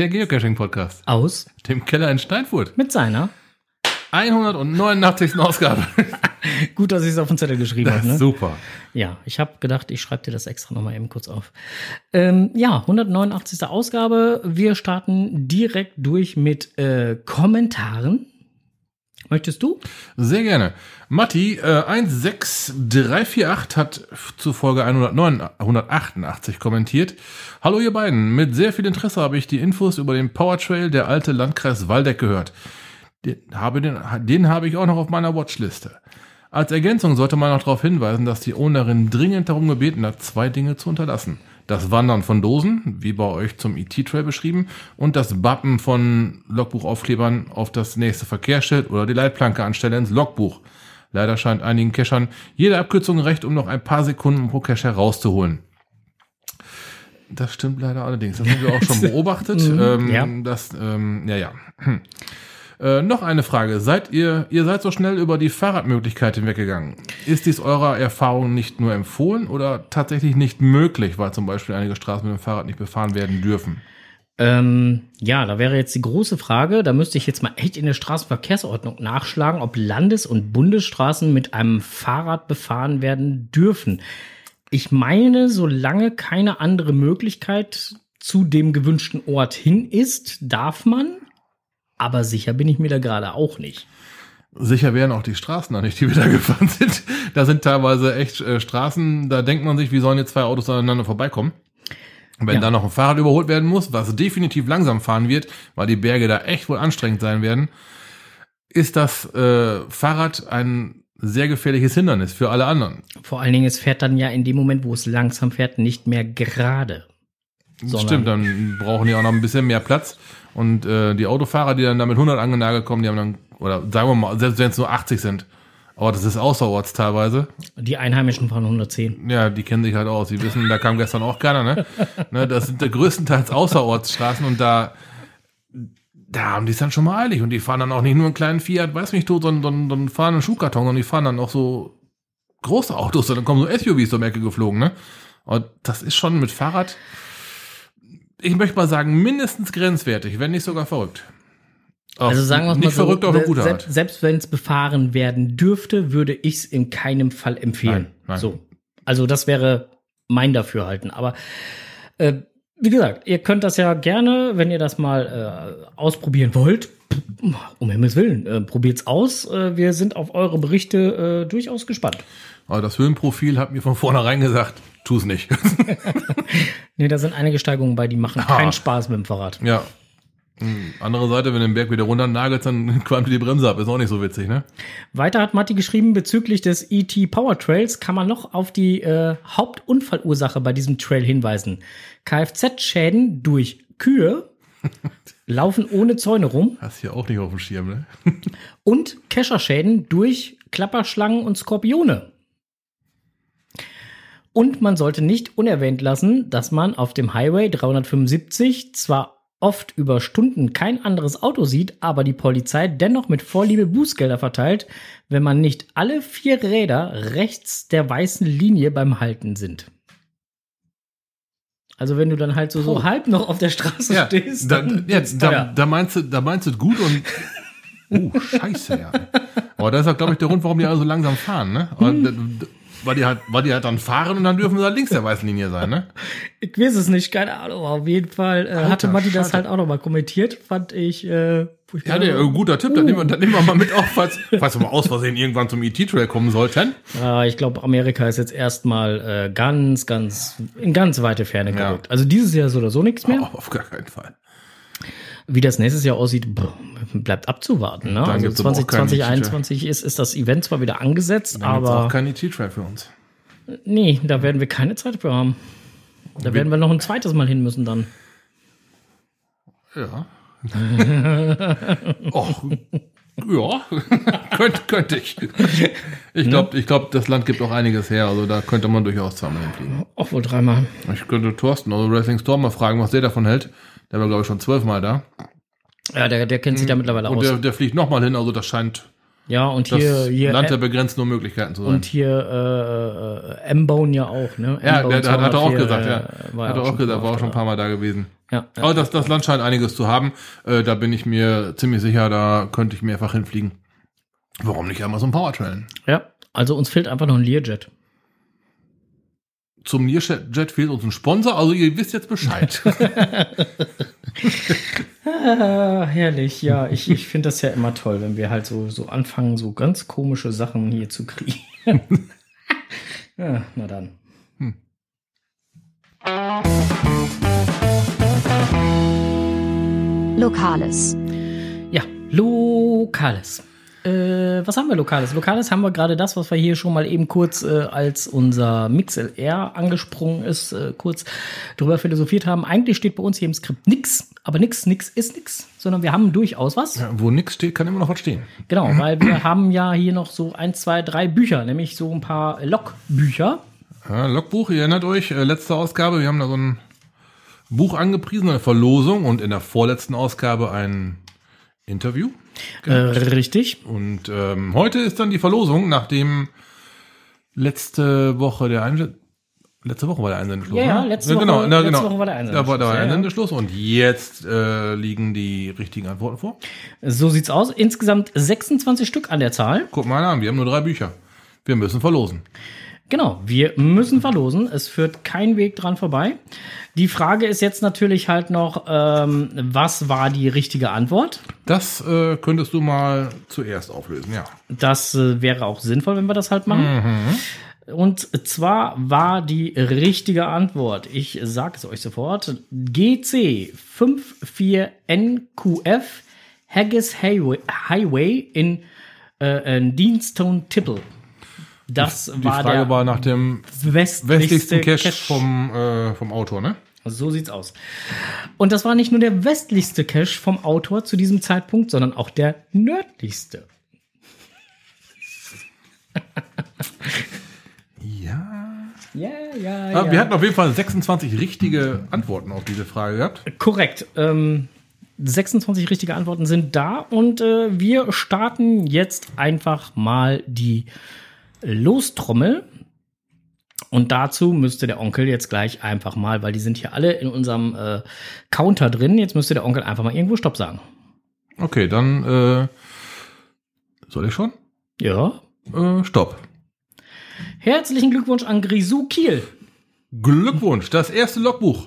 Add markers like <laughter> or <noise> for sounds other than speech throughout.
Der Geocaching-Podcast. Aus. Dem Keller in Steinfurt. Mit seiner. 189. Ausgabe. <laughs> Gut, dass ich es auf den Zettel geschrieben habe. Ne? Super. Ja, ich habe gedacht, ich schreibe dir das extra nochmal eben kurz auf. Ähm, ja, 189. Ausgabe. Wir starten direkt durch mit äh, Kommentaren. Möchtest du? Sehr gerne. Matti, äh, 16348 hat zu Folge 109, 188 kommentiert. Hallo ihr beiden, mit sehr viel Interesse habe ich die Infos über den Powertrail der alte Landkreis Waldeck gehört. Den habe, den, den habe ich auch noch auf meiner Watchliste. Als Ergänzung sollte man noch darauf hinweisen, dass die Ownerin dringend darum gebeten hat, zwei Dinge zu unterlassen. Das Wandern von Dosen, wie bei euch zum ET-Trail beschrieben, und das Bappen von Logbuchaufklebern auf das nächste Verkehrsschild oder die Leitplanke anstelle ins Logbuch. Leider scheint einigen Cachern jede Abkürzung recht, um noch ein paar Sekunden pro Cache herauszuholen. Das stimmt leider allerdings. Das haben wir auch schon <laughs> beobachtet. ähm, ja. Das, ähm, ja, ja. Äh, noch eine Frage. Seid ihr, ihr seid so schnell über die Fahrradmöglichkeit hinweggegangen. Ist dies eurer Erfahrung nicht nur empfohlen oder tatsächlich nicht möglich, weil zum Beispiel einige Straßen mit dem Fahrrad nicht befahren werden dürfen? Ähm, ja, da wäre jetzt die große Frage, da müsste ich jetzt mal echt in der Straßenverkehrsordnung nachschlagen, ob Landes- und Bundesstraßen mit einem Fahrrad befahren werden dürfen. Ich meine, solange keine andere Möglichkeit zu dem gewünschten Ort hin ist, darf man. Aber sicher bin ich mir da gerade auch nicht. Sicher wären auch die Straßen da nicht, die wir da <laughs> gefahren sind. Da sind teilweise echt äh, Straßen, da denkt man sich, wie sollen jetzt zwei Autos aneinander vorbeikommen? Wenn Ja. da noch ein Fahrrad überholt werden muss, was definitiv langsam fahren wird, weil die Berge da echt wohl anstrengend sein werden, ist das äh, Fahrrad ein sehr gefährliches Hindernis für alle anderen. Vor allen Dingen, es fährt dann ja in dem Moment, wo es langsam fährt, nicht mehr gerade. Stimmt, dann brauchen die auch noch ein bisschen mehr Platz. Und äh, die Autofahrer, die dann da mit 100 angenagelt kommen, die haben dann, oder sagen wir mal, selbst wenn es nur 80 sind, aber das ist außerorts teilweise, Die Einheimischen fahren 110. ja, die kennen sich halt aus. Die wissen, da kam gestern auch keiner, ne? <laughs> ne das sind der größtenteils Außerortsstraßen und da, da haben die es dann schon mal eilig. Und die fahren dann auch nicht nur einen kleinen Fiat, weiß mich tot, sondern, sondern, sondern fahren einen Schuhkarton und die fahren dann auch so große Autos. Und dann kommen so SUVs um Ecke geflogen, ne? Und das ist schon mit Fahrrad, ich möchte mal sagen, mindestens grenzwertig, wenn nicht sogar verrückt. Auf- Also sagen wir es mal Nicht so, verrückt auf gute selbst, Art. selbst wenn es befahren werden dürfte, würde ich es in keinem Fall empfehlen. Nein, nein. So. Also das wäre mein Dafürhalten. Aber äh, wie gesagt, ihr könnt das ja gerne, wenn ihr das mal äh, ausprobieren wollt, um Himmels Willen, äh, probiert's aus. Äh, wir sind auf eure Berichte äh, durchaus gespannt. Aber das Höhenprofil hat mir von vornherein gesagt, tu es nicht. <laughs> Nee, da sind einige Steigungen bei, die machen Ah. keinen Spaß mit dem Fahrrad. Ja. Hm, Andere Seite, wenn du den Berg wieder runter nagelst, dann <laughs> qualmt die Bremse ab. Ist auch nicht so witzig, ne? Weiter hat Matti geschrieben, bezüglich des ET Power Trails kann man noch auf die äh, Hauptunfallursache bei diesem Trail hinweisen. Kfz-Schäden durch Kühe, <laughs> Laufen ohne Zäune rum Hast hier auch nicht auf dem Schirm, ne? und Kescherschäden durch Klapperschlangen und Skorpione. Und man sollte nicht unerwähnt lassen, dass man auf dem Highway 375 zwar oft über Stunden kein anderes Auto sieht, aber die Polizei dennoch mit Vorliebe Bußgelder verteilt, wenn man nicht alle vier Räder rechts der weißen Linie beim Halten sind. Also wenn du dann halt so, so halb noch auf der Straße Ja, stehst, da, dann ja, da, da meinst du, da meinst du gut und <laughs> Oh, scheiße, ja. Aber das ist auch, glaube ich, der Grund, warum die alle so langsam fahren, ne? Aber Hm. Weil die halt, weil die halt dann fahren und dann dürfen sie halt links der weißen Linie sein, ne? <laughs> Ich weiß es nicht, keine Ahnung. Auf jeden Fall äh, hatte Matti das halt auch nochmal kommentiert, fand ich. Äh, ich Ja, der, äh, guter Tipp, dann nehmen, wir, dann nehmen wir mal mit auf, falls, falls wir mal aus Versehen irgendwann zum ET-Trail kommen sollten. äh, ich glaube, Amerika ist jetzt erstmal äh, ganz, ganz, in ganz weite Ferne Ja. gerückt. Also dieses Jahr so oder so nichts mehr. Oh, auf gar keinen Fall. Wie das nächstes Jahr aussieht, bleibt abzuwarten. Ne? Also gibt's aber auch 20, keinen 2021 ist, ist das Event zwar wieder angesetzt, Dann aber auch kein ET-Trail für uns. nee, da werden wir keine Zeit für haben. Da werden wir noch ein zweites Mal hin müssen dann. Ja. <laughs> Och, ja, <laughs> könnte, könnte ich. Ich glaube, ich glaub, das Land gibt auch einiges her, also da könnte man durchaus zweimal hinfliegen. Auch wohl dreimal. Ich könnte Thorsten, also Wrestling Storm, mal fragen, was der davon hält. Der war, glaube ich, schon zwölfmal da. Ja, der, der kennt sich da mittlerweile Und aus. der, der fliegt nochmal hin, also das scheint ja, und das hier, hier Land der begrenzten nur Möglichkeiten zu sein. Und hier äh, äh, M-Bone ja auch, ne? ja, der, der hat er auch 204, gesagt, äh, ja. war Hat er auch gesagt, war auch schon ein paar Mal da gewesen. Ja, ja. Aber das, das Land scheint einiges zu haben. Äh, da bin ich mir ziemlich sicher, da könnte ich mehrfach hinfliegen. Warum nicht einmal so ein Powertrain? ja. Also uns fehlt einfach noch ein Learjet. Zum Learjet fehlt uns ein Sponsor, also ihr wisst jetzt Bescheid. <laughs> <laughs> Ah, herrlich, ja. Ich, ich finde das ja immer toll, wenn wir halt so, so anfangen, so ganz komische Sachen hier zu kriegen. <laughs> ja, na dann. Lokales. Ja, Lokales. Äh, was haben wir Lokales? Lokales haben wir gerade das, was wir hier schon mal eben kurz, äh, als unser MixLR angesprungen ist, äh, kurz drüber philosophiert haben. Eigentlich steht bei uns hier im Skript nix, aber nix, nix ist nix, sondern wir haben durchaus was. Ja, wo nichts steht, kann immer noch was stehen. Genau, weil wir <clears throat> haben ja hier noch so ein, zwei, drei Bücher, nämlich so ein paar Logbücher. Ja, Logbuch, ihr erinnert euch, äh, letzte Ausgabe, wir haben da so ein Buch angepriesen, eine Verlosung und in der vorletzten Ausgabe ein Interview. Äh, richtig. Und ähm, heute ist dann die Verlosung, nachdem letzte Woche der Einse letzte Woche war der Einsendeschluss. Ja, ja, ne? letzte Woche- genau, na, letzte genau. Woche war der Da war Einsendeschluss, der ja. Einsendeschluss und jetzt äh, liegen die richtigen Antworten vor. So sieht's aus. Insgesamt 26 Stück an der Zahl. Guck mal an, wir haben nur drei Bücher. Wir müssen verlosen. Genau, wir müssen verlosen. Es führt kein Weg dran vorbei. Die Frage ist jetzt natürlich halt noch, ähm, was war die richtige Antwort? Das äh, könntest du mal zuerst auflösen, ja. Das äh, wäre auch sinnvoll, wenn wir das halt machen. Und zwar war die richtige Antwort, ich sage es euch sofort, GC 54NQF Haggis Highway, Highway in, äh, in Deanstone Tipple. Das Die war Frage der war nach dem westlichste, westlichsten Cache Cache vom, äh, vom Autor, ne? So sieht's aus. Und das war nicht nur der westlichste Cache vom Autor zu diesem Zeitpunkt, sondern auch der nördlichste. <laughs> Ja. Ja, ja, Ah, Wir hatten auf jeden Fall 26 richtige Antworten auf diese Frage gehabt. Korrekt. Ähm, 26 richtige Antworten sind da und äh, wir starten jetzt einfach mal die Lostrommel. Und dazu müsste der Onkel jetzt gleich einfach mal, weil die sind hier alle in unserem äh, Counter drin, jetzt müsste der Onkel einfach mal irgendwo Stopp sagen. Okay, dann äh, soll ich schon? Ja. Äh, stopp. Herzlichen Glückwunsch an Grisou Kiel. Glückwunsch, das erste Logbuch.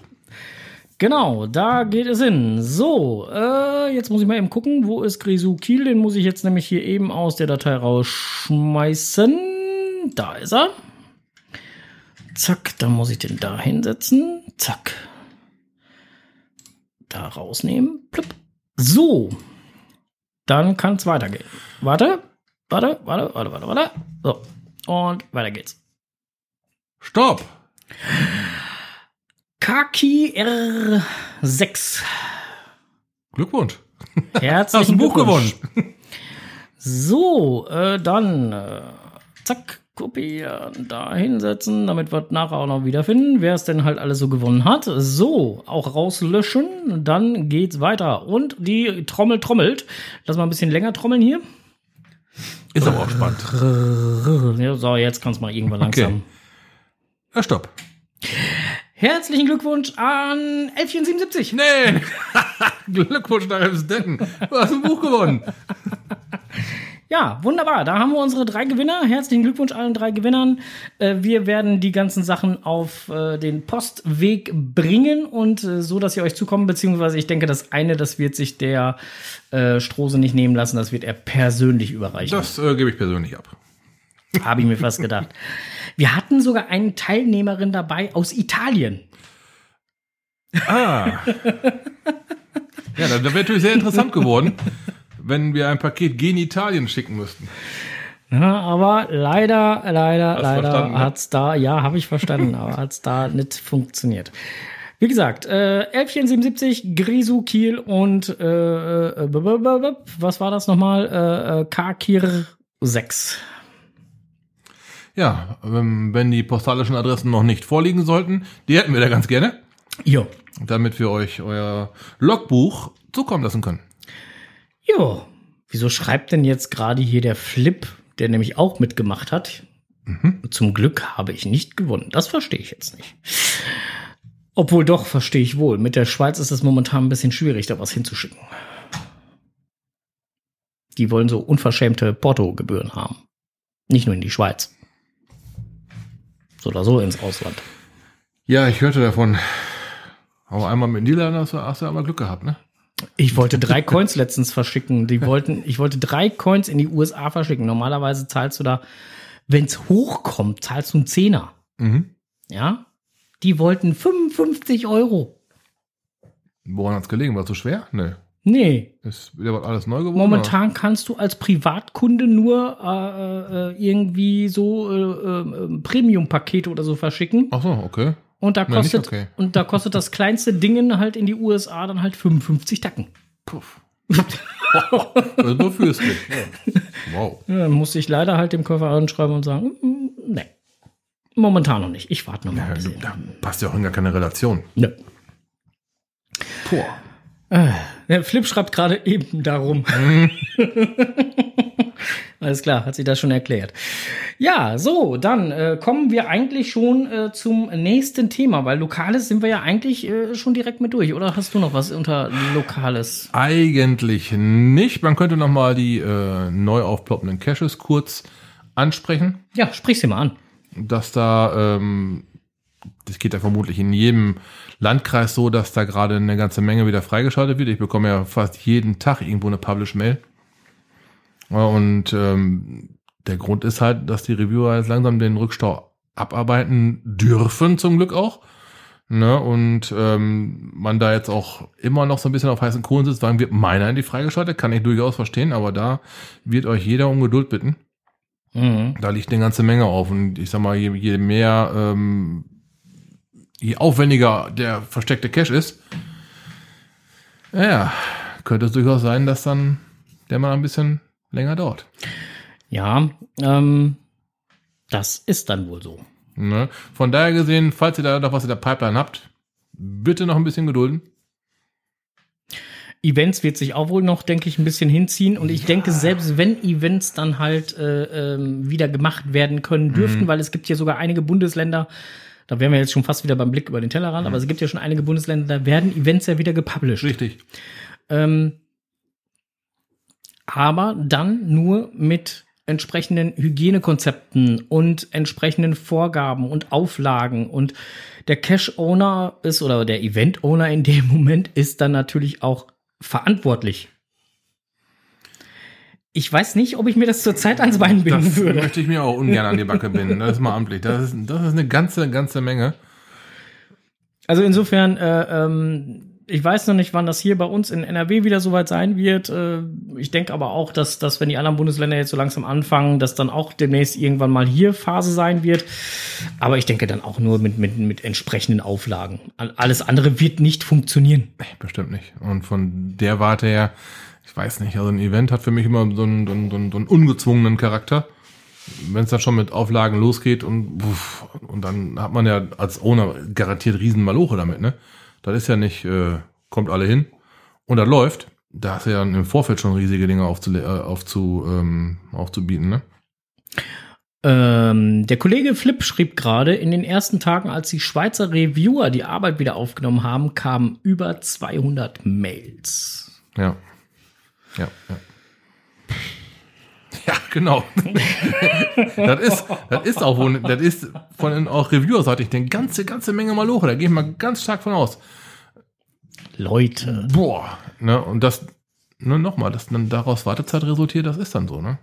Genau, da geht es hin. So, äh, jetzt muss ich mal eben gucken, wo ist Grisou Kiel? Den muss ich jetzt nämlich hier eben aus der Datei rausschmeißen. Da ist er. Zack, dann muss ich den da hinsetzen. Zack. Da rausnehmen. Plupp. So. Dann kann es weitergehen. Warte, warte, warte, warte, warte, warte. So. Und weiter geht's. Stopp. Kaki R6. Glückwunsch. Herzlichen Hast ein Buch gewonnen. So, äh, dann äh, zack, kopieren, da hinsetzen, damit wir nachher auch noch wiederfinden, wer es denn halt alles so gewonnen hat. So, auch rauslöschen, dann geht's weiter. Und die Trommel trommelt. Lass mal ein bisschen länger trommeln hier. Ist aber auch spannend. Ja, so, jetzt kann's mal irgendwann Okay. langsam. Ja, stopp. Herzlichen Glückwunsch an 1177. Nee. <laughs> Glückwunsch nach Emsdetten. Du hast ein Buch gewonnen. <laughs> Ja, wunderbar. Da haben wir unsere drei Gewinner. Herzlichen Glückwunsch allen drei Gewinnern. Äh, wir werden die ganzen Sachen auf äh, den Postweg bringen und äh, so, dass sie euch zukommen. Beziehungsweise ich denke, das eine, das wird sich der äh, Strose nicht nehmen lassen. Das wird er persönlich überreichen. Das äh, gebe ich persönlich ab. Habe ich mir fast gedacht. Wir hatten sogar eine Teilnehmerin dabei aus Italien. Ah. Ja, da, da wäre natürlich sehr interessant geworden, wenn wir ein Paket gen Italien schicken müssten. Ja, aber leider, leider, Hast leider ne? hat's da, ja, habe ich verstanden, aber hat's da nicht funktioniert. Wie gesagt, äh, 1177, Grisou Kiel und äh, äh, was war das nochmal? Äh, äh, Kakir 6. Ja, ähm, wenn die postalischen Adressen noch nicht vorliegen sollten, die hätten wir da ganz gerne, Jo. damit wir euch euer Logbuch zukommen lassen können. Jo. Wieso schreibt denn jetzt gerade hier der Flip, der nämlich auch mitgemacht hat? Zum Glück habe ich nicht gewonnen. Das verstehe ich jetzt nicht. Obwohl doch, verstehe ich wohl. Mit der Schweiz ist es momentan ein bisschen schwierig, da was hinzuschicken. Die wollen so unverschämte Portogebühren haben. Nicht nur in die Schweiz. So oder so ins Ausland. Ja, ich hörte davon. Aber einmal mit Niederlanden hast du, hast du einmal Glück gehabt, ne? Ich wollte drei Coins letztens verschicken. Die wollten, ich wollte drei Coins in die USA verschicken. Normalerweise zahlst du da, wenn es hochkommt, zahlst du einen Zehner. Mhm. Ja? Die wollten 55 Euro. Woran hat's gelegen? War es so schwer? Nee. Nee, Ist wieder alles neu geworden? momentan kannst du als Privatkunde nur äh, äh, irgendwie so äh, äh, Premium-Pakete oder so verschicken. Oder? Ach so, okay. Und da kostet, okay. und da kostet das kleinste Dingen halt in die USA dann halt 55 Tacken. Puff. also nur fürstlich. Ja. Wow. Ja, dann musste ich leider halt dem Käufer anschreiben und sagen, mm, nee. Momentan noch nicht. Ich warte noch mal Ja, da passt ja auch in gar keine Relation. Nö. Boah. Der Flip schreibt gerade eben darum. <laughs> Alles klar, hat sich das schon erklärt. Ja, so, dann äh, kommen wir eigentlich schon äh, zum nächsten Thema, weil Lokales sind wir ja eigentlich äh, schon direkt mit durch. Oder hast du noch was unter Lokales? Eigentlich nicht. Man könnte noch mal die äh, neu aufploppenden Caches kurz ansprechen. Ja, sprich sie mal an. dass da, ähm, das geht ja vermutlich in jedem Landkreis so, dass da gerade eine ganze Menge wieder freigeschaltet wird. Ich bekomme ja fast jeden Tag irgendwo eine Publish-Mail. Und ähm, der Grund ist halt, dass die Reviewer jetzt langsam den Rückstau abarbeiten dürfen, zum Glück auch. Ne, und ähm, man da jetzt auch immer noch so ein bisschen auf heißen Kohlen sitzt, wann wird meiner in die freigeschaltet, kann ich durchaus verstehen, aber da wird euch jeder um Geduld bitten. Mhm. Da liegt eine ganze Menge auf. Und ich sag mal, je, je mehr, ähm, je aufwendiger der versteckte Cache ist, ja, könnte es durchaus sein, dass dann der mal ein bisschen länger dauert. Ja, ähm, das ist dann wohl so. Ne? Von daher gesehen, falls ihr da noch was in der Pipeline habt, bitte noch ein bisschen gedulden. Events wird sich auch wohl noch, denke ich, ein bisschen hinziehen. Und ich denke, selbst wenn Events dann halt äh, ähm, wieder gemacht werden können dürften, weil es gibt ja sogar einige Bundesländer, da wären wir jetzt schon fast wieder beim Blick über den Tellerrand, aber es gibt ja schon einige Bundesländer, da werden Events ja wieder gepublished. Richtig. Ähm, aber dann nur mit entsprechenden Hygienekonzepten und entsprechenden Vorgaben und Auflagen. Und der Cash-Owner ist oder der Event-Owner in dem Moment ist dann natürlich auch verantwortlich. Ich weiß nicht, ob ich mir das zurzeit ans Bein binden Das würde. möchte ich mir auch ungern an die Backe binden. Das ist mal amtlich. Das ist, das ist eine ganze, ganze Menge. Also insofern, äh, ähm, ich weiß noch nicht, wann das hier bei uns in NRW wieder soweit sein wird. Äh, ich denke aber auch, dass, dass wenn die anderen Bundesländer jetzt so langsam anfangen, dass dann auch demnächst irgendwann mal hier Phase sein wird. Aber ich denke dann auch nur mit, mit, mit entsprechenden Auflagen. Alles andere wird nicht funktionieren. Bestimmt nicht. Und von der Warte her, ich weiß nicht, also ein Event hat für mich immer so einen, so einen, so einen, ungezwungenen Charakter. Wenn es dann schon mit Auflagen losgeht und, und dann hat man ja als Owner garantiert riesen Maloche damit, ne? Das ist ja nicht, äh, kommt alle hin und das läuft. Da hast du ja im Vorfeld schon riesige Dinge aufzu, äh, aufzu, ähm, aufzubieten, ne? Ähm, der Kollege Flip schrieb gerade, in den ersten Tagen, als die Schweizer Reviewer die Arbeit wieder aufgenommen haben, kamen über 200 Mails. Ja. Ja, ja. <laughs> Ja, genau. <laughs> das ist, das ist auch wohl, das ist von den auch Reviewer-Seite eine ganze, ganze Menge Maloche. Da gehe ich mal ganz stark von aus. Leute. Boah. Ne, und das, ne, nochmal, dass dann daraus Wartezeit resultiert, das ist dann so, ne?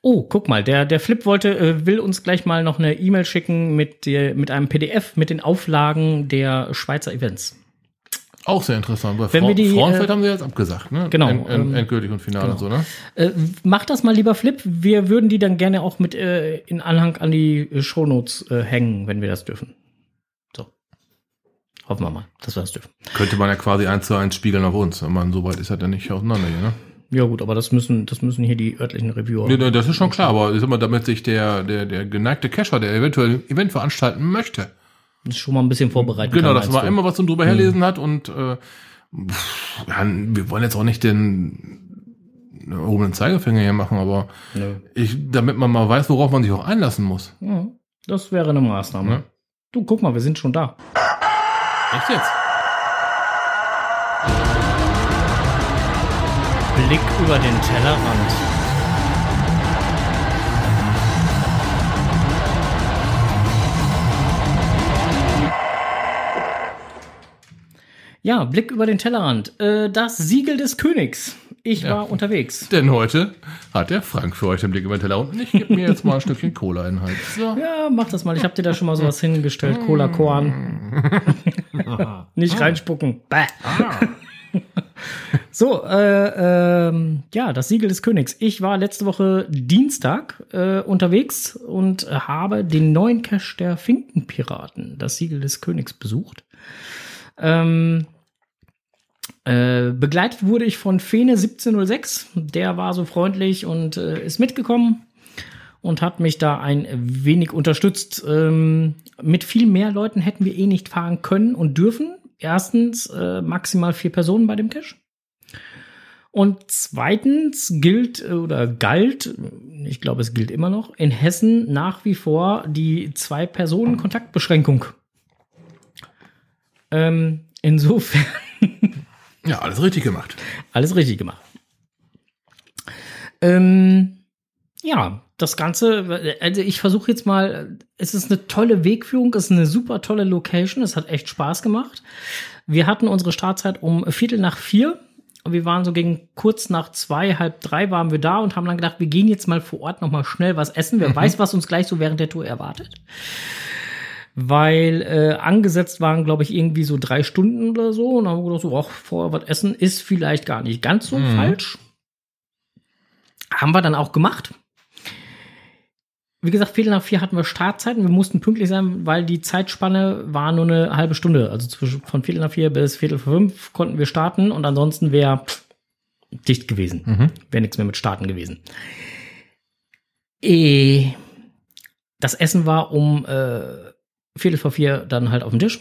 Oh, guck mal, der, der Flip wollte, äh, will uns gleich mal noch eine E-Mail schicken mit, der, mit einem PDF mit den Auflagen der Schweizer Events. Auch sehr interessant. Bei Wenn Frau, wir die, Frauenfeld äh, haben sie jetzt abgesagt, ne? genau, End, end, ähm, endgültig und final und so, ne? Äh, mach das mal lieber Flip. Wir würden die dann gerne auch mit äh, in Anhang an die Shownotes äh, hängen, wenn wir das dürfen. So. Hoffen wir mal, dass wir das dürfen. Könnte man ja quasi eins zu eins spiegeln auf uns. Meine, so weit ist das ja nicht auseinander hier, ne? Ja gut, aber das müssen, das müssen hier die örtlichen Reviewer. Nee, das ist schon klar, aber ich sag mal, damit sich der, der, der geneigte Cacher, der eventuell ein Event veranstalten möchte, schon mal ein bisschen vorbereiten genau, kann, dass man immer was zum drüber herlesen hat und äh, pff, ja, wir wollen jetzt auch nicht den erhobenen Zeigefinger hier machen, aber Nö. ich, damit man mal weiß, worauf man sich auch einlassen muss. Ja, das wäre eine Maßnahme. Ne? Du, guck mal, wir sind schon da. Echt jetzt? Blick über den Tellerrand. Ja, Blick über den Tellerrand. Äh, das Siegel des Königs. Ich war unterwegs. Denn heute hat der Frank für euch den Blick über den Tellerrand. Ich gebe mir jetzt mal ein Stückchen Cola in den Hals. So. Ja, mach das mal. Ich habe dir da schon mal sowas hingestellt. Cola Korn. <laughs> Nicht reinspucken. Bäh. So, äh, ähm, ja, das Siegel des Königs. Ich war letzte Woche Dienstag äh, unterwegs und habe den neuen Cache der Finkenpiraten, das Siegel des Königs, besucht. Ähm, äh, begleitet wurde ich von Fene 1706. Der war so freundlich und äh, ist mitgekommen und hat mich da ein wenig unterstützt. Ähm, mit viel mehr Leuten hätten wir eh nicht fahren können und dürfen. Erstens äh, maximal vier Personen bei dem Cache. Und zweitens gilt äh, oder galt, ich glaube, es gilt immer noch, in Hessen nach wie vor die Zwei-Personen-Kontaktbeschränkung. Ähm, insofern <laughs> Ja, alles richtig gemacht. alles richtig gemacht. Ähm, ja, das Ganze, also ich versuche jetzt mal, es ist eine tolle Wegführung, es ist eine super tolle Location, es hat echt Spaß gemacht. Wir hatten unsere Startzeit um Viertel nach vier. Wir waren so gegen kurz nach zwei, halb drei waren wir da und haben dann gedacht, wir gehen jetzt mal vor Ort noch mal schnell was essen. Wer weiß, was uns gleich so während der Tour erwartet. Weil äh, angesetzt waren, glaube ich, irgendwie so drei Stunden oder so. Und dann haben wir gedacht, so, ach, vorher was essen ist vielleicht gar nicht ganz so falsch. Haben wir dann auch gemacht. Wie gesagt, Viertel nach vier hatten wir Startzeiten. Wir mussten pünktlich sein, weil die Zeitspanne war nur eine halbe Stunde. Also zwischen von Viertel nach vier bis Viertel vor fünf konnten wir starten und ansonsten wäre dicht gewesen. Wäre nichts mehr mit Starten gewesen. Eh, das Essen war um äh, Viertel vor vier dann halt auf dem Tisch.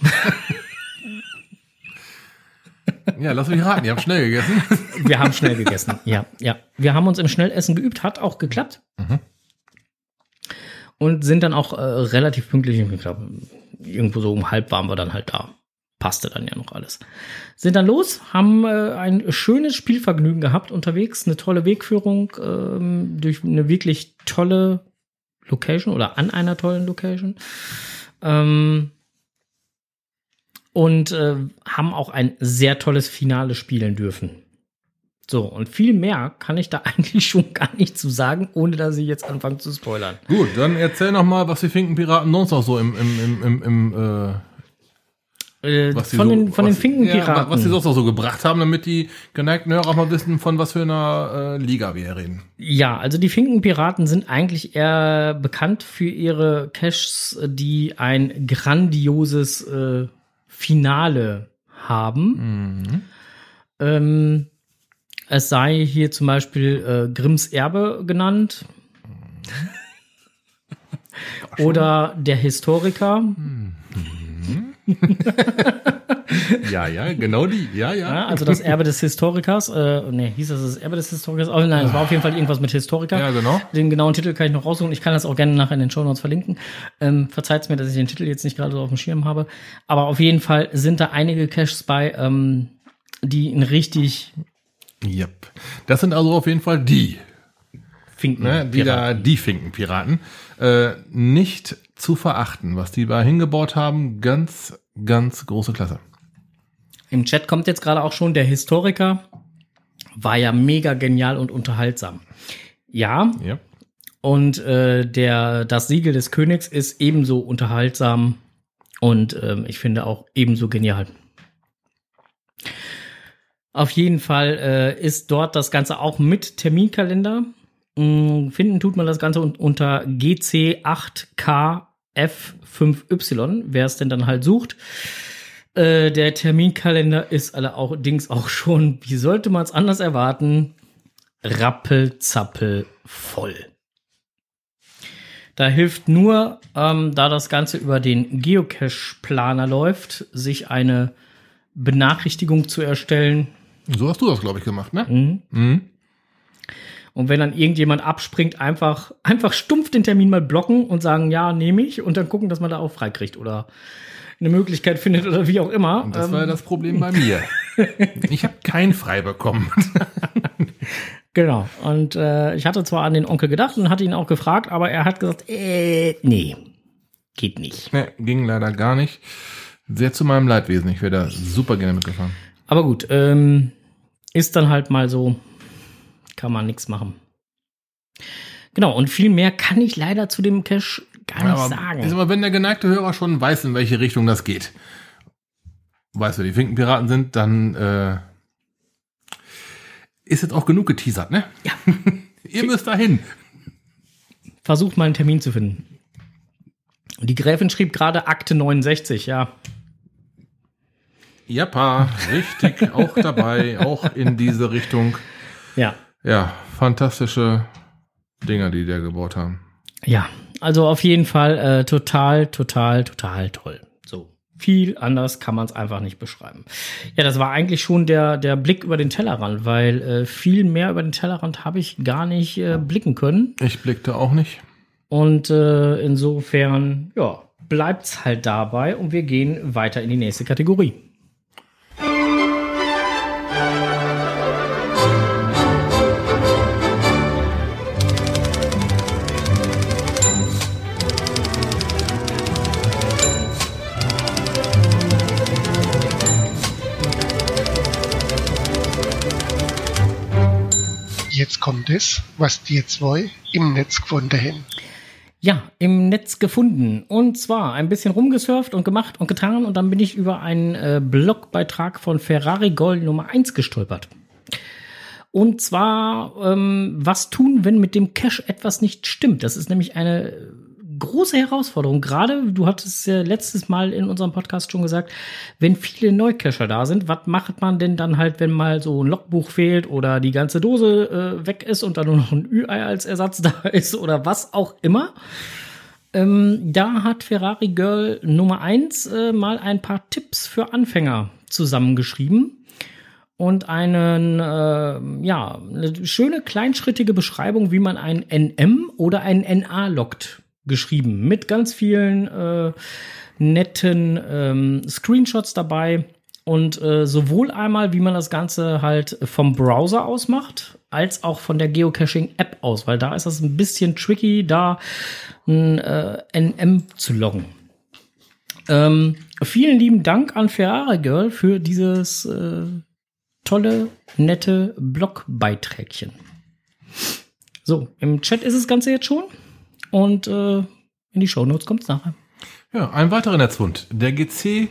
Ja, lass mich raten, ihr habt schnell gegessen. Wir haben schnell gegessen. Ja, ja. Wir haben uns im Schnellessen geübt, hat auch geklappt. Und sind dann auch äh, relativ pünktlich, ich glaube, irgendwo so um halb waren wir dann halt da. Passte dann ja noch alles. Sind dann los, haben äh, ein schönes Spielvergnügen gehabt unterwegs, eine tolle Wegführung ähm, durch eine wirklich tolle Location oder an einer tollen Location. Ähm, und äh, haben auch ein sehr tolles Finale spielen dürfen. So, und viel mehr kann ich da <laughs> eigentlich schon gar nicht zu sagen, ohne dass ich jetzt anfange zu spoilern. Gut, dann erzähl noch mal, was die Finkenpiraten sonst noch so im, im, im, im, im äh, Äh, von, so, den, von was, den Finkenpiraten. Ja, was die sonst noch so gebracht haben, damit die geneigten Hörer auch mal wissen, von was für einer äh, Liga wir hier reden. Ja, also die Finkenpiraten sind eigentlich eher bekannt für ihre Caches, die ein grandioses äh, Finale haben. Ähm, es sei hier zum Beispiel äh, Grimms Erbe genannt. Oder der Historiker. Ja, ja, genau die. Ja, ja. Ja, also das Erbe des Historikers. Äh, nee, hieß das das Erbe des Historikers? Oh nein, es war auf jeden Fall irgendwas mit Historiker. Ja, genau. Den genauen Titel kann ich noch raussuchen. Ich kann das auch gerne nachher in den Show Notes verlinken. Ähm, Verzeiht mir, dass ich den Titel jetzt nicht gerade so auf dem Schirm habe. Aber auf jeden Fall sind da einige Caches bei, ähm, die ein richtig Yep. Das sind also auf jeden Fall die, Finken. ne, die da, die Finkenpiraten. Äh, nicht zu verachten, was die da hingebaut haben. Ganz, Ganz große Klasse. Im Chat kommt jetzt gerade auch schon der Historiker. War ja mega genial und unterhaltsam. Ja. ja. Und äh, der, das Siegel des Königs ist ebenso unterhaltsam und äh, ich finde auch ebenso genial. Auf jeden Fall äh, ist dort das Ganze auch mit Terminkalender. Mm, finden tut man das Ganze unter GC8K F5Y, wer es denn dann halt sucht. Äh, der Terminkalender ist alle auch, auch schon, wie sollte man es anders erwarten, rappelzappel voll. Da hilft nur, ähm, da das Ganze über den Geocache-Planer läuft, sich eine Benachrichtigung zu erstellen. So hast du das, glaube ich, gemacht, ne? Mhm. Mhm. Und wenn dann irgendjemand abspringt, einfach, einfach stumpf den Termin mal blocken und sagen, ja, nehme ich und dann gucken, dass man da auch freikriegt. Oder eine Möglichkeit findet oder wie auch immer. Und das war ja das Problem bei mir. <laughs> Ich habe kein frei bekommen. <laughs> Genau. Und äh, ich hatte zwar an den Onkel gedacht und hatte ihn auch gefragt, aber er hat gesagt, äh, nee, geht nicht. Nee, ging leider gar nicht. Sehr zu meinem Leidwesen. Ich wäre da super gerne mitgefahren. Aber gut, ähm, ist dann halt mal so, kann man nichts machen. Genau, und viel mehr kann ich leider zu dem Cache gar nicht Aber sagen. Ist immer, wenn der geneigte Hörer schon weiß, in welche Richtung das geht, weiß, wer die Finkenpiraten sind, dann äh, ist jetzt auch genug geteasert, ne? Ja. <laughs> Ihr müsst dahin. Versucht mal einen Termin zu finden. Die Gräfin schrieb gerade Akte 69, ja. Jappa, richtig, auch dabei, auch in diese Richtung. Ja. Ja, fantastische Dinger, die da gebaut haben. Ja, also auf jeden Fall äh, total, total, total toll. So viel anders kann man es einfach nicht beschreiben. Ja, das war eigentlich schon der, der Blick über den Tellerrand, weil äh, viel mehr über den Tellerrand habe ich gar nicht äh, blicken können. Ich blickte auch nicht. Und äh, insofern, ja, bleibt's halt dabei und wir gehen weiter in die nächste Kategorie. Kommt es, was die zwei im Netz gefunden haben. Ja, im Netz gefunden. Und zwar ein bisschen rumgesurft und gemacht und getan. Und dann bin ich über einen äh, Blogbeitrag von Ferrari Gold Nummer 1 gestolpert. Und zwar, ähm, was tun, wenn mit dem Cache etwas nicht stimmt? Das ist nämlich eine große Herausforderung. Gerade, du hattest es ja letztes Mal in unserem Podcast schon gesagt, wenn viele Neucacher da sind, was macht man denn dann halt, wenn mal so ein Logbuch fehlt oder die ganze Dose äh, weg ist und dann nur noch ein Ü-Ei als Ersatz <laughs> da ist oder was auch immer? Ähm, da hat Ferrari Girl Nummer 1 äh, mal ein paar Tipps für Anfänger zusammengeschrieben und einen, äh, ja, eine schöne kleinschrittige Beschreibung, wie man ein NM oder ein NA loggt, geschrieben. Mit ganz vielen äh, netten ähm, Screenshots dabei. Und äh, sowohl einmal, wie man das Ganze halt vom Browser aus macht, als auch von der Geocaching-App aus, weil da ist das ein bisschen tricky, da ein äh, NM zu loggen. Ähm, vielen lieben Dank an Ferrari Girl für dieses äh, tolle, nette Blogbeiträgchen. So, im Chat ist das Ganze jetzt schon. Und äh, in die Shownotes kommt es nachher. Ja, ein weiterer Netzfund. Der GC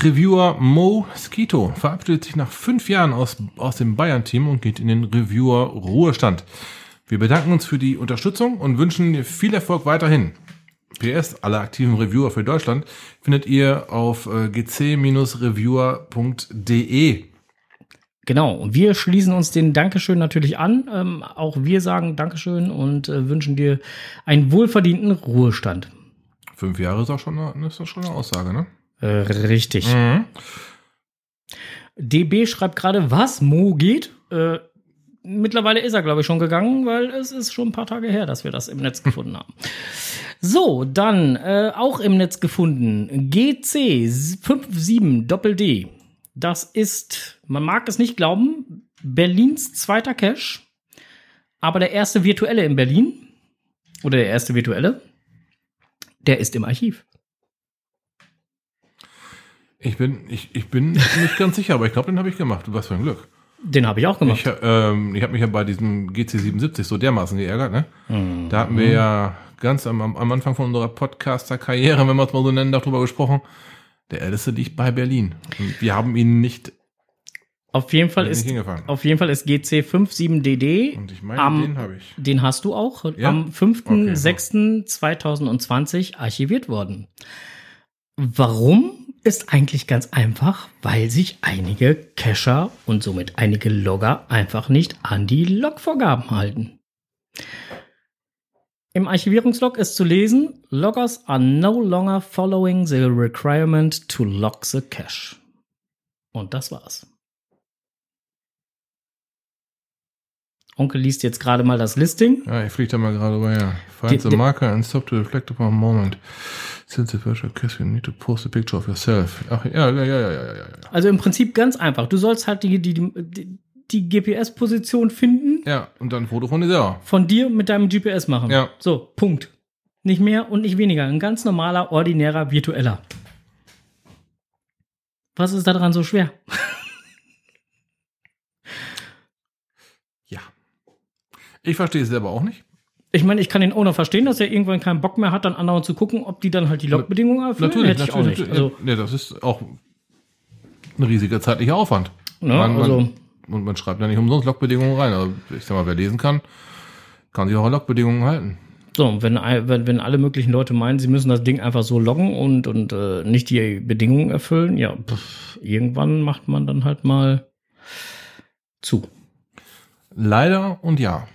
Reviewer Mo Skito verabschiedet sich nach fünf Jahren aus, aus dem Bayern-Team und geht in den Reviewer Ruhestand. Wir bedanken uns für die Unterstützung und wünschen dir viel Erfolg weiterhin. PS, alle aktiven Reviewer für Deutschland findet ihr auf äh, gc-reviewer.de. Genau, und wir schließen uns den Dankeschön natürlich an. Ähm, auch wir sagen Dankeschön und äh, wünschen dir einen wohlverdienten Ruhestand. Fünf Jahre ist auch schon eine, ist auch schon eine Aussage, ne? Äh, richtig. Mhm. DB schreibt gerade, was? Mo geht? Äh, mittlerweile ist er, glaube ich, schon gegangen, weil es ist schon ein paar Tage her, dass wir das im Netz <laughs> gefunden haben. So, dann äh, auch im Netz gefunden. GC 57 Doppel D. Das ist, man mag es nicht glauben, Berlins zweiter Cache, aber der erste virtuelle in Berlin. Oder der erste virtuelle. Der ist im Archiv. Ich bin, ich, ich bin nicht ganz sicher, aber ich glaube, den habe ich gemacht. Was für ein Glück. Den habe ich auch gemacht. Ich, ähm, ich habe mich ja bei diesem GC77 so dermaßen geärgert, ne? Da hatten wir ja ganz am, am Anfang von unserer Podcaster-Karriere, wenn man es mal so nennen darf, drüber gesprochen. Der älteste liegt bei Berlin. Und wir haben ihn nicht, Auf jeden Fall ist auf jeden Fall ist GC 57DD. Und ich meine, am- den habe ich. Den hast du auch Ja? am 5.6.2020 archiviert worden. Warum? Ist eigentlich ganz einfach, weil sich einige Cacher und somit einige Logger einfach nicht an die Logvorgaben halten. Im Archivierungslog ist zu lesen, Loggers are no longer following the requirement to log the cache. Und das war's. Onkel liest jetzt gerade mal das Listing. Ja, ich fliege da mal gerade rüber her. Find Die- the marker and stop to reflect upon a moment. Since the virtual kiss, you need to post a picture of yourself. Ach, ja, ja, ja, ja, ja, ja. ja. Also im Prinzip ganz einfach. Du sollst halt die, die, die, die GPS-Position finden, Ja, und dann ein Foto von dir selber. von dir mit deinem GPS machen. Ja. So, Punkt. Nicht mehr und nicht weniger. Ein ganz normaler, ordinärer, virtueller. Was ist daran so schwer? Ja. Ich verstehe es selber auch nicht. Ich meine, ich kann den Owner verstehen, dass er irgendwann keinen Bock mehr hat, dann andauernd zu gucken, ob die dann halt die Logbedingungen erfüllen. Natürlich, Hätte ich auch natürlich. nicht. Also, ja, das ist auch ein riesiger zeitlicher Aufwand. ne, man, also man, und man schreibt ja nicht umsonst Logbedingungen rein. Also ich sag mal, wer lesen kann, kann sich auch an Logbedingungen halten. so, wenn, ein- wenn, wenn alle möglichen Leute meinen, sie müssen das Ding einfach so loggen und, und äh, nicht die Bedingungen erfüllen, ja, pff, irgendwann macht man dann halt mal zu. Leider und ja.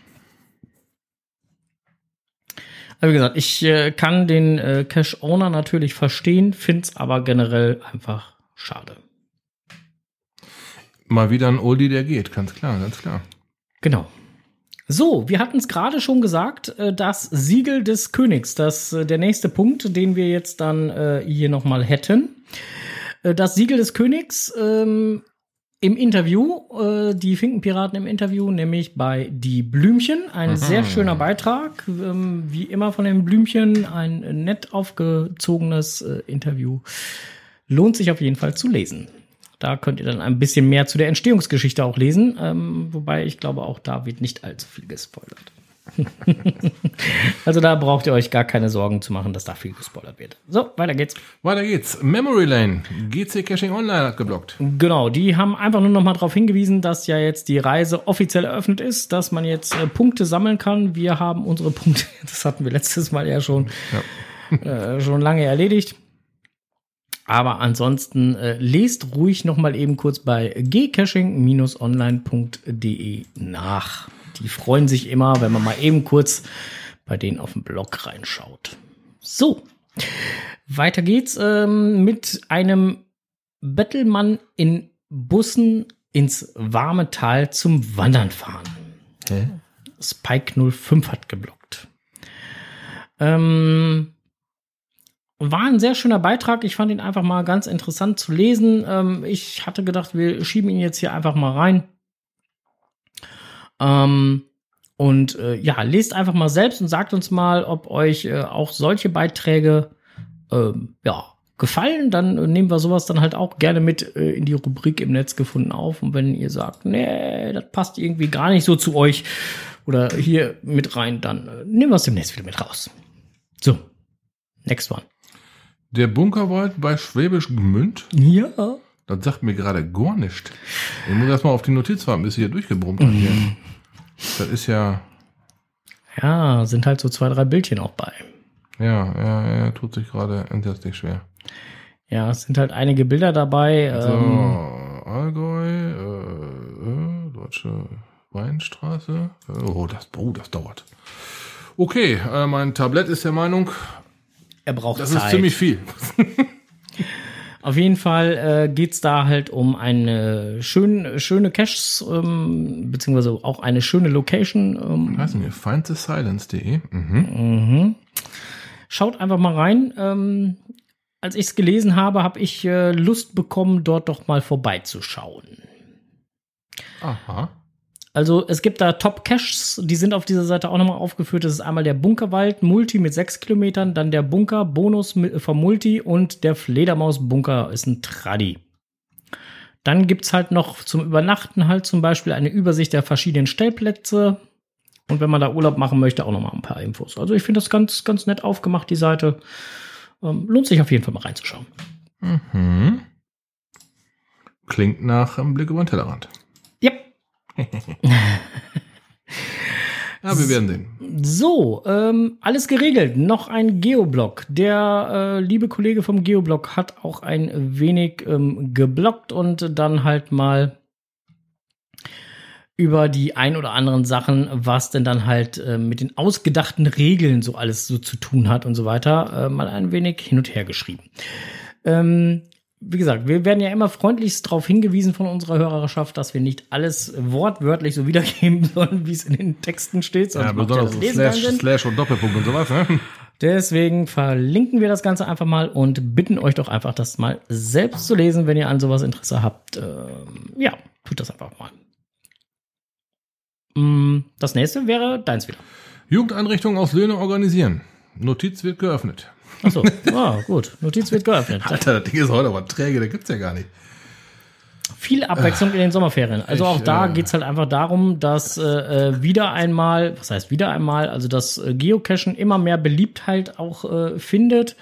Aber wie gesagt, ich äh, kann den äh, Cache-Owner natürlich verstehen, find's aber generell einfach schade. Mal wieder ein Oldie, der geht, ganz klar, ganz klar. Genau. So, wir hatten es gerade schon gesagt, äh, das Siegel des Königs, das äh, der nächste Punkt, den wir jetzt dann äh, hier nochmal hätten. Äh, das Siegel des Königs ähm, im Interview, äh, die Finkenpiraten im Interview, nämlich bei Die Blümchen. Ein sehr schöner Beitrag, ähm, wie immer von den Blümchen, ein nett aufgezogenes äh, Interview. Lohnt sich auf jeden Fall zu lesen. Da könnt ihr dann ein bisschen mehr zu der Entstehungsgeschichte auch lesen, ähm, wobei ich glaube, auch da wird nicht allzu viel gespoilert. <laughs> also da braucht ihr euch gar keine Sorgen zu machen, dass da viel gespoilert wird. So, weiter geht's. Weiter geht's. Memory Lane. GC Caching Online hat geblockt. Genau, die haben einfach nur noch mal darauf hingewiesen, dass ja jetzt die Reise offiziell eröffnet ist, dass man jetzt äh, Punkte sammeln kann. Wir haben unsere Punkte, <laughs> das hatten wir letztes Mal ja schon, äh, schon lange erledigt. Aber ansonsten äh, lest ruhig noch mal eben kurz bei gcaching-online.de nach. Die freuen sich immer, wenn man mal eben kurz bei denen auf dem Blog reinschaut. So, weiter geht's ähm, mit einem Bettelmann in Bussen ins warme Tal zum Wandern fahren. Hä? Spike 05 hat geblockt. Ähm, war ein sehr schöner Beitrag. Ich fand ihn einfach mal ganz interessant zu lesen. Ähm, ich hatte gedacht, wir schieben ihn jetzt hier einfach mal rein. Ähm, und äh, ja, lest einfach mal selbst und sagt uns mal, ob euch äh, auch solche Beiträge ähm, ja, gefallen. Dann äh, nehmen wir sowas dann halt auch gerne mit äh, in die Rubrik im Netz gefunden auf. Und wenn ihr sagt, nee, das passt irgendwie gar nicht so zu euch oder hier mit rein, dann äh, nehmen wir es demnächst wieder mit raus. So, next one. Der Bunkerwald bei Schwäbisch Gmünd. Ja. Das sagt mir gerade gar nicht. Ich muss erstmal auf die Notiz warten, bis sie hier durchgebrummt hat. Hier. Das ist ja, Ja, sind halt so zwei, drei Bildchen auch bei. ja, ja, ja, tut sich gerade entsetzlich schwer. Ja, es sind halt einige Bilder dabei. So, Ähm, Allgäu, äh, äh, Deutsche Weinstraße. Oh, das, oh, das dauert. Okay, äh, mein Tablett ist der Meinung, er braucht das Zeit. ist ziemlich viel. <laughs> Auf jeden Fall äh, geht's da halt um eine schön, schöne Caches, ähm, beziehungsweise auch eine schöne Location. Ähm, denn hier? Findthesilence.de. Mhm. Schaut einfach mal rein. Ähm, als ich es gelesen habe, habe ich äh, Lust bekommen, dort doch mal vorbeizuschauen. Aha. Also es gibt da Top-Caches, die sind auf dieser Seite auch nochmal aufgeführt. Das ist einmal der Bunkerwald Multi mit sechs Kilometern, dann der Bunker Bonus mit- vom Multi und der Fledermaus-Bunker ist ein Tradi. Dann gibt's halt noch zum Übernachten halt zum Beispiel eine Übersicht der verschiedenen Stellplätze. Und wenn man da Urlaub machen möchte, auch nochmal ein paar Infos. Also ich finde das ganz, ganz nett aufgemacht, die Seite. Ähm, lohnt sich auf jeden Fall mal reinzuschauen. Mhm. Klingt nach einem Blick über den Tellerrand. <laughs> Ja. Wir werden sehen. So, ähm, alles geregelt. Noch ein Geoblog. Der äh, liebe Kollege vom Geoblog hat auch ein wenig ähm, geblockt und dann halt mal über die ein oder anderen Sachen, was denn dann halt äh, mit den ausgedachten Regeln so alles so zu tun hat und so weiter, äh, mal ein wenig hin und her geschrieben. Ähm, wie gesagt, wir werden ja immer freundlichst darauf hingewiesen von unserer Hörerschaft, dass wir nicht alles wortwörtlich so wiedergeben <laughs> sollen, wie es in den Texten steht. sonst Ja, ja besonders Lesen Slash. Slash und Doppelpunkt und sowas, ne? Deswegen verlinken wir das Ganze einfach mal und bitten euch doch einfach, das mal selbst zu lesen, wenn ihr an sowas Interesse habt. Ähm, ja, tut das einfach mal. Mm, Das nächste wäre deins wieder. Jugendeinrichtungen aus Löhne organisieren. Notiz wird geöffnet. Achso, ah, gut. Notiz wird geöffnet. Alter, das Ding ist heute aber träge, der gibt's ja gar nicht. Viel Abwechslung in den Sommerferien. Also Ich, auch da äh, geht's halt einfach darum, dass äh, äh, wieder einmal, was heißt wieder einmal, also dass äh, Geocachen immer mehr Beliebtheit auch äh, findet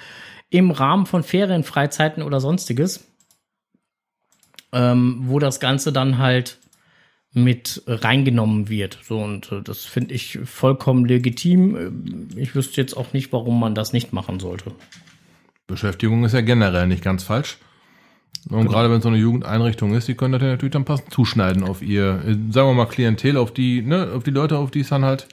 im Rahmen von Ferienfreizeiten oder sonstiges, ähm, wo das Ganze dann halt mit reingenommen wird. So und äh, das finde ich vollkommen legitim. Ähm, Ich wüsste jetzt auch nicht, warum man das nicht machen sollte. Beschäftigung ist ja generell nicht ganz falsch. Und gerade wenn es so eine Jugendeinrichtung ist, die können das ja natürlich dann passend zuschneiden auf ihr, äh, sagen wir mal, Klientel, auf die, ne, auf die Leute, auf die es dann halt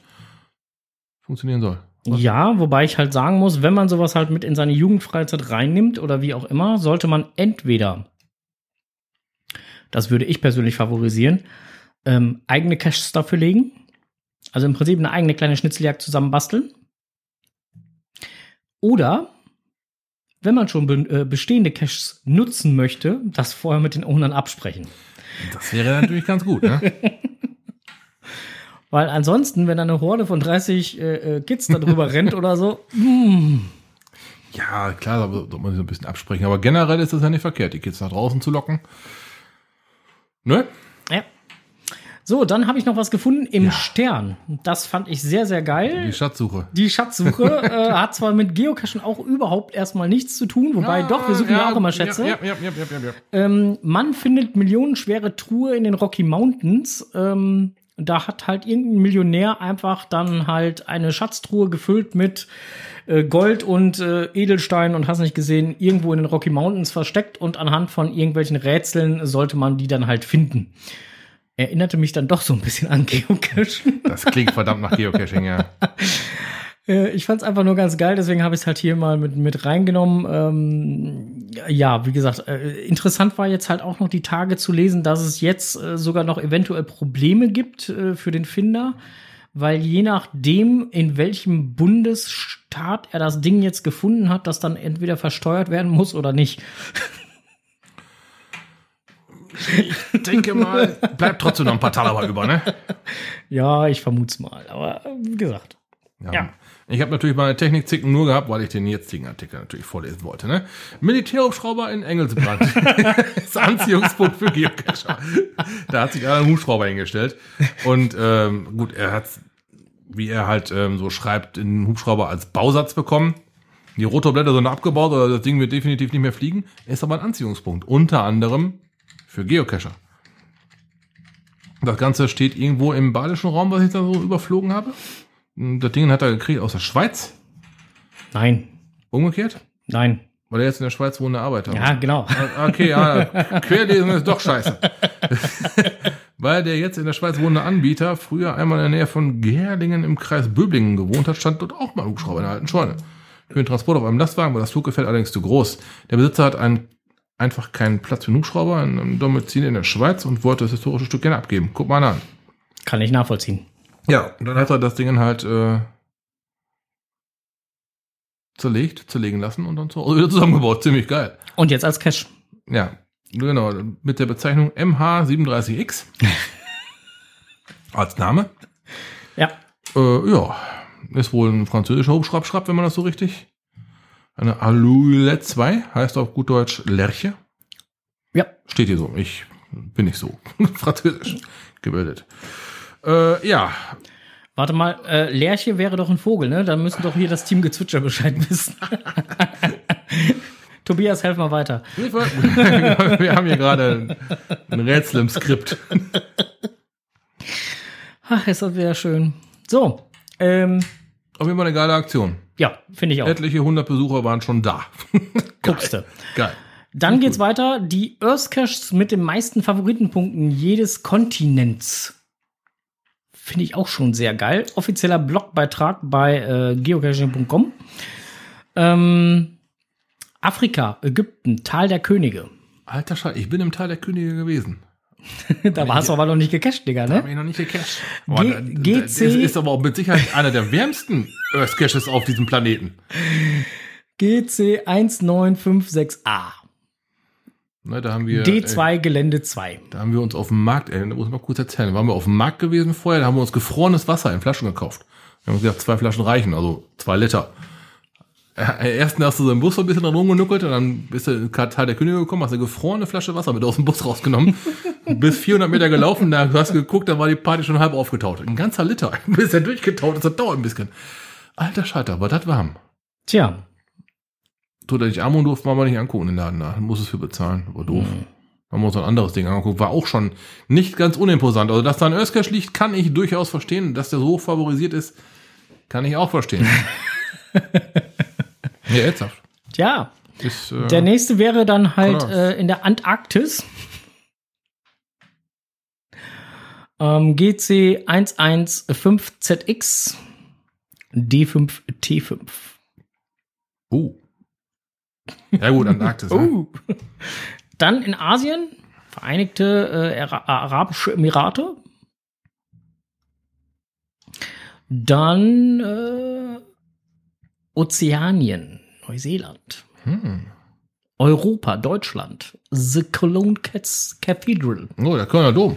funktionieren soll. Was? Ja, wobei ich halt sagen muss, wenn man sowas halt mit in seine Jugendfreizeit reinnimmt oder wie auch immer, sollte man entweder, das würde ich persönlich favorisieren, ähm, eigene Caches dafür legen. Also im Prinzip eine eigene kleine Schnitzeljagd zusammen basteln. Oder wenn man schon be äh, bestehende Caches nutzen möchte, das vorher mit den Ownern absprechen. Das wäre natürlich ganz gut, ne? <laughs> Weil ansonsten, wenn da eine Horde von 30 äh, äh, Kids da drüber rennt oder so, mm, Ja, klar, da sollte man sich ein bisschen absprechen. Aber generell ist das ja nicht verkehrt, die Kids nach draußen zu locken. Ne? Ja. So, dann habe ich noch was gefunden im Stern. Das fand ich sehr, sehr geil. Die Schatzsuche. Die Schatzsuche <laughs> äh, hat zwar mit Geocachen auch überhaupt erstmal nichts zu tun, wobei doch, wir suchen ja, auch immer Schätze. Ja, ja, ja, ja, ja, ja. Ähm, man findet millionenschwere Truhe in den Rocky Mountains. Ähm, da hat halt irgendein Millionär einfach dann halt eine Schatztruhe gefüllt mit äh, Gold und äh, Edelstein und hast nicht gesehen, irgendwo in den Rocky Mountains versteckt und anhand von irgendwelchen Rätseln sollte man die dann halt finden. Erinnerte mich dann doch so ein bisschen an Geocachen. Das klingt verdammt nach Geocaching, ja. <laughs> Äh, Ich fand es einfach nur ganz geil, deswegen habe ich es halt hier mal mit, mit reingenommen. Ähm, ja, wie gesagt, äh, interessant war jetzt halt auch noch die Tage zu lesen, dass es jetzt äh, sogar noch eventuell Probleme gibt äh, für den Finder, weil je nachdem, in welchem Bundesstaat er das Ding jetzt gefunden hat, das dann entweder versteuert werden muss oder nicht. Ich denke mal, bleibt trotzdem noch ein paar Talaber über, ne? Ja, ich vermute es mal, aber äh, wie gesagt. Ja. Ich habe natürlich meine Technikzicken nur gehabt, weil ich den jetzigen Artikel natürlich vorlesen wollte. Ne? Militärhubschrauber in Engelsbrand. <laughs> das Anziehungspunkt für Geocacher. Da hat sich einer einen Hubschrauber hingestellt. Und ähm, gut, er hat, wie er halt ähm, so schreibt, den Hubschrauber als Bausatz bekommen. Die Rotorblätter sind abgebaut oder das Ding wird definitiv nicht mehr fliegen. Ist aber ein Anziehungspunkt. Unter anderem für Geocacher. Das Ganze steht irgendwo im badischen Raum, was ich da so überflogen habe. Das Ding hat er gekriegt aus der Schweiz. Nein, Umgekehrt? nein. Weil er jetzt in der Schweiz wohnende Arbeiter Ja, genau. Ah, Okay, ja, Querlesen ist doch scheiße. <laughs> Weil der jetzt in der Schweiz wohnende Anbieter früher einmal in der Nähe von Gerlingen im Kreis Böblingen gewohnt hat, stand dort auch mal ein Hubschrauber in der alten Scheune. Für den Transport auf einem Lastwagen war das Fluggefährt allerdings zu groß. Der Besitzer hat einen, einfach keinen Platz für einen Hubschrauber in einem Domizil in der Schweiz und wollte das historische Stück gerne abgeben. Guck mal an. Kann ich nachvollziehen. Ja, und dann hat er das Ding halt äh, zerlegt, zerlegen lassen und dann Hause wieder zusammengebaut. Ziemlich geil. Und jetzt als Cache. Ja, genau, mit der Bezeichnung MH37X <laughs> als Name. Ja. Äh, ja, ist wohl ein französischer Hubschraubschraub, wenn man das so richtig. Eine Alule 2 heißt auf gut Deutsch Lerche. Ja. Steht hier so. Ich bin nicht so <laughs> französisch gebildet. Äh, ja, Warte mal, äh, Lerche wäre doch ein Vogel, ne? Dann müssen doch hier das Team Gezwitscher Bescheid wissen. <laughs> Tobias, helf mal weiter. <laughs> wir haben hier gerade ein Rätsel im Skript. Ach, ist das wieder schön. So, ähm, Auf jeden Fall eine geile Aktion. ja, finde ich auch. Etliche hundert Besucher waren schon da. <laughs> Guckste. Geil. Dann geht's weiter. Die Earth Caches mit den meisten Favoritenpunkten jedes Kontinents. Finde ich auch schon sehr geil. Offizieller Blogbeitrag bei äh, geocaching.com. Ähm, Afrika, Ägypten, Tal der Könige. Alter Scheiße, ich bin im Tal der Könige gewesen. Da warst du aber noch nicht gecached, Digga, Hab ne? ich noch nicht gecached. G- da- da- GC Das ist aber auch mit Sicherheit einer der wärmsten Earth Caches auf diesem Planeten. GC1956A. Ne, da haben wir, D2 Gelände 2. Da haben wir uns auf dem Markt, ey, da muss ich mal kurz erzählen, da waren wir auf dem Markt gewesen vorher, da haben wir uns gefrorenes Wasser in Flaschen gekauft. Wir haben gesagt, zwei Flaschen reichen, also zwei Liter. Äh, Erst hast du so im Bus so ein bisschen dran rumgenuckelt und dann bist du in Teil der Könige gekommen, hast eine gefrorene Flasche Wasser mit aus dem Bus rausgenommen, <laughs> bis 400 Meter gelaufen, da hast du geguckt, da war die Party schon halb aufgetaut. Ein ganzer Liter, <laughs> bis er durchgetaut das dauert ein bisschen. Alter Scheiter, war das warm. Tja, Tut er nicht arm und durfte man aber nicht angucken in den Laden, da muss es für bezahlen, war doof. Haben wir uns ein anderes Ding angeguckt, war auch schon nicht ganz unimposant. Also, dass da ein Earthcache liegt, kann ich durchaus verstehen. Dass der so hoch favorisiert ist, kann ich auch verstehen. <laughs> ja, ernsthaft. tja. Ist, äh, Der nächste wäre dann halt äh, in der Antarktis. Ähm, GC 115ZX D5T5. oh. Ja gut, Antarktis. ne? Oh. <laughs> Dann in Asien, Vereinigte äh, Ara Arabische Emirate. Dann äh, Ozeanien, Neuseeland. Hm. Europa, Deutschland. The Cologne Cats Cathedral. Oh, der Kölner Dom.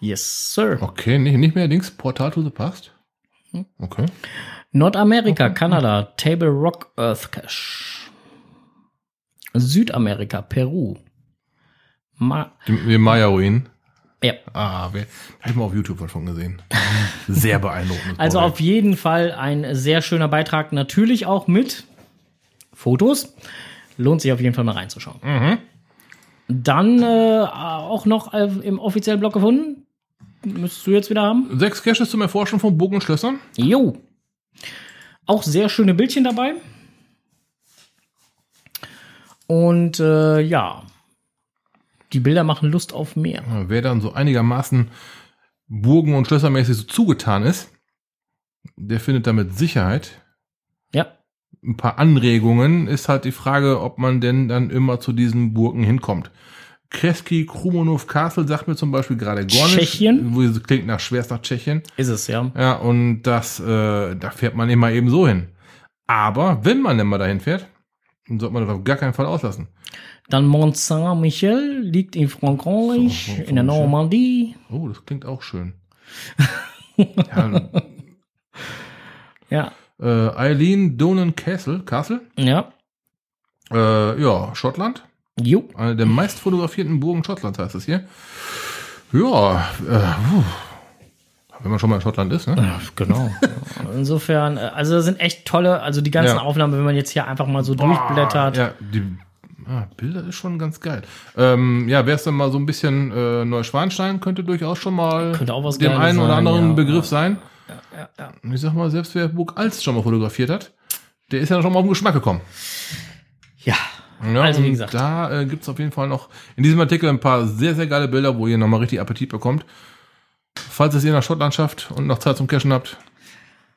Yes, sir. Okay, nicht, nicht mehr Dings, Portal to the Past. Okay. Nordamerika, Kanada, Table Rock Earth Cache. Südamerika, Peru. Ma Die, Maya-Ruinen. ja. Ah, wer, hab ich mal auf YouTube was von gesehen. Sehr beeindruckend. <laughs> Also auf jeden Fall ein sehr schöner Beitrag, natürlich auch mit Fotos. Lohnt sich auf jeden Fall mal reinzuschauen. Dann äh, auch noch äh, im offiziellen Blog gefunden. Müsstest du jetzt wieder haben? Sechs Caches zum Erforschen von Burgen und Schlössern. Jo. Auch sehr schöne Bildchen dabei. Und äh, ja, die Bilder machen Lust auf mehr. Ja, Wer dann so einigermaßen Burgen- und Schlössermäßig so zugetan ist, der findet da mit Sicherheit ein paar Anregungen. Ist halt die Frage, ob man denn dann immer zu diesen Burgen hinkommt. Kreski Krumonov Castle sagt mir zum Beispiel gerade gar nicht. Tschechien? Wo es klingt nach schwerst nach Tschechien. ist es, ja. Ja, und das, äh, da fährt man immer eben so hin. Aber wenn man denn mal dahin fährt, dann sollte man das auf gar keinen Fall auslassen. Dann Mont Saint-Michel liegt in Frankreich, So, in der. Normandie. Oh, das klingt auch schön. <laughs> ja, Ja, äh, Eileen Donan Castle, Castle, ja. äh, ja, Schottland. Jo. Eine der meist fotografierten Burgen Schottlands heißt es hier. Ja, äh, wenn man schon mal in Schottland ist, ne? Ja, genau. <laughs> Insofern, äh, also das sind echt tolle, also die ganzen Ja. Aufnahmen, wenn man jetzt hier einfach mal so durchblättert. Ja, die ah, Bilder ist schon ganz geil. Ähm, ja, wer es dann mal so ein bisschen äh, Neuschwanstein könnte durchaus schon mal dem einen oder sein, anderen ja. Begriff sein. Ja, ja. Ich sag mal, selbst wer Burg Alst schon mal fotografiert hat, der ist ja schon mal auf den Geschmack gekommen. ja. Ja, Also, wie und gesagt. Da äh, gibt's auf jeden Fall noch in diesem Artikel ein paar sehr, sehr geile Bilder, wo ihr nochmal richtig Appetit bekommt. Falls es ihr nach Schottland schafft und noch Zeit zum Cashen habt,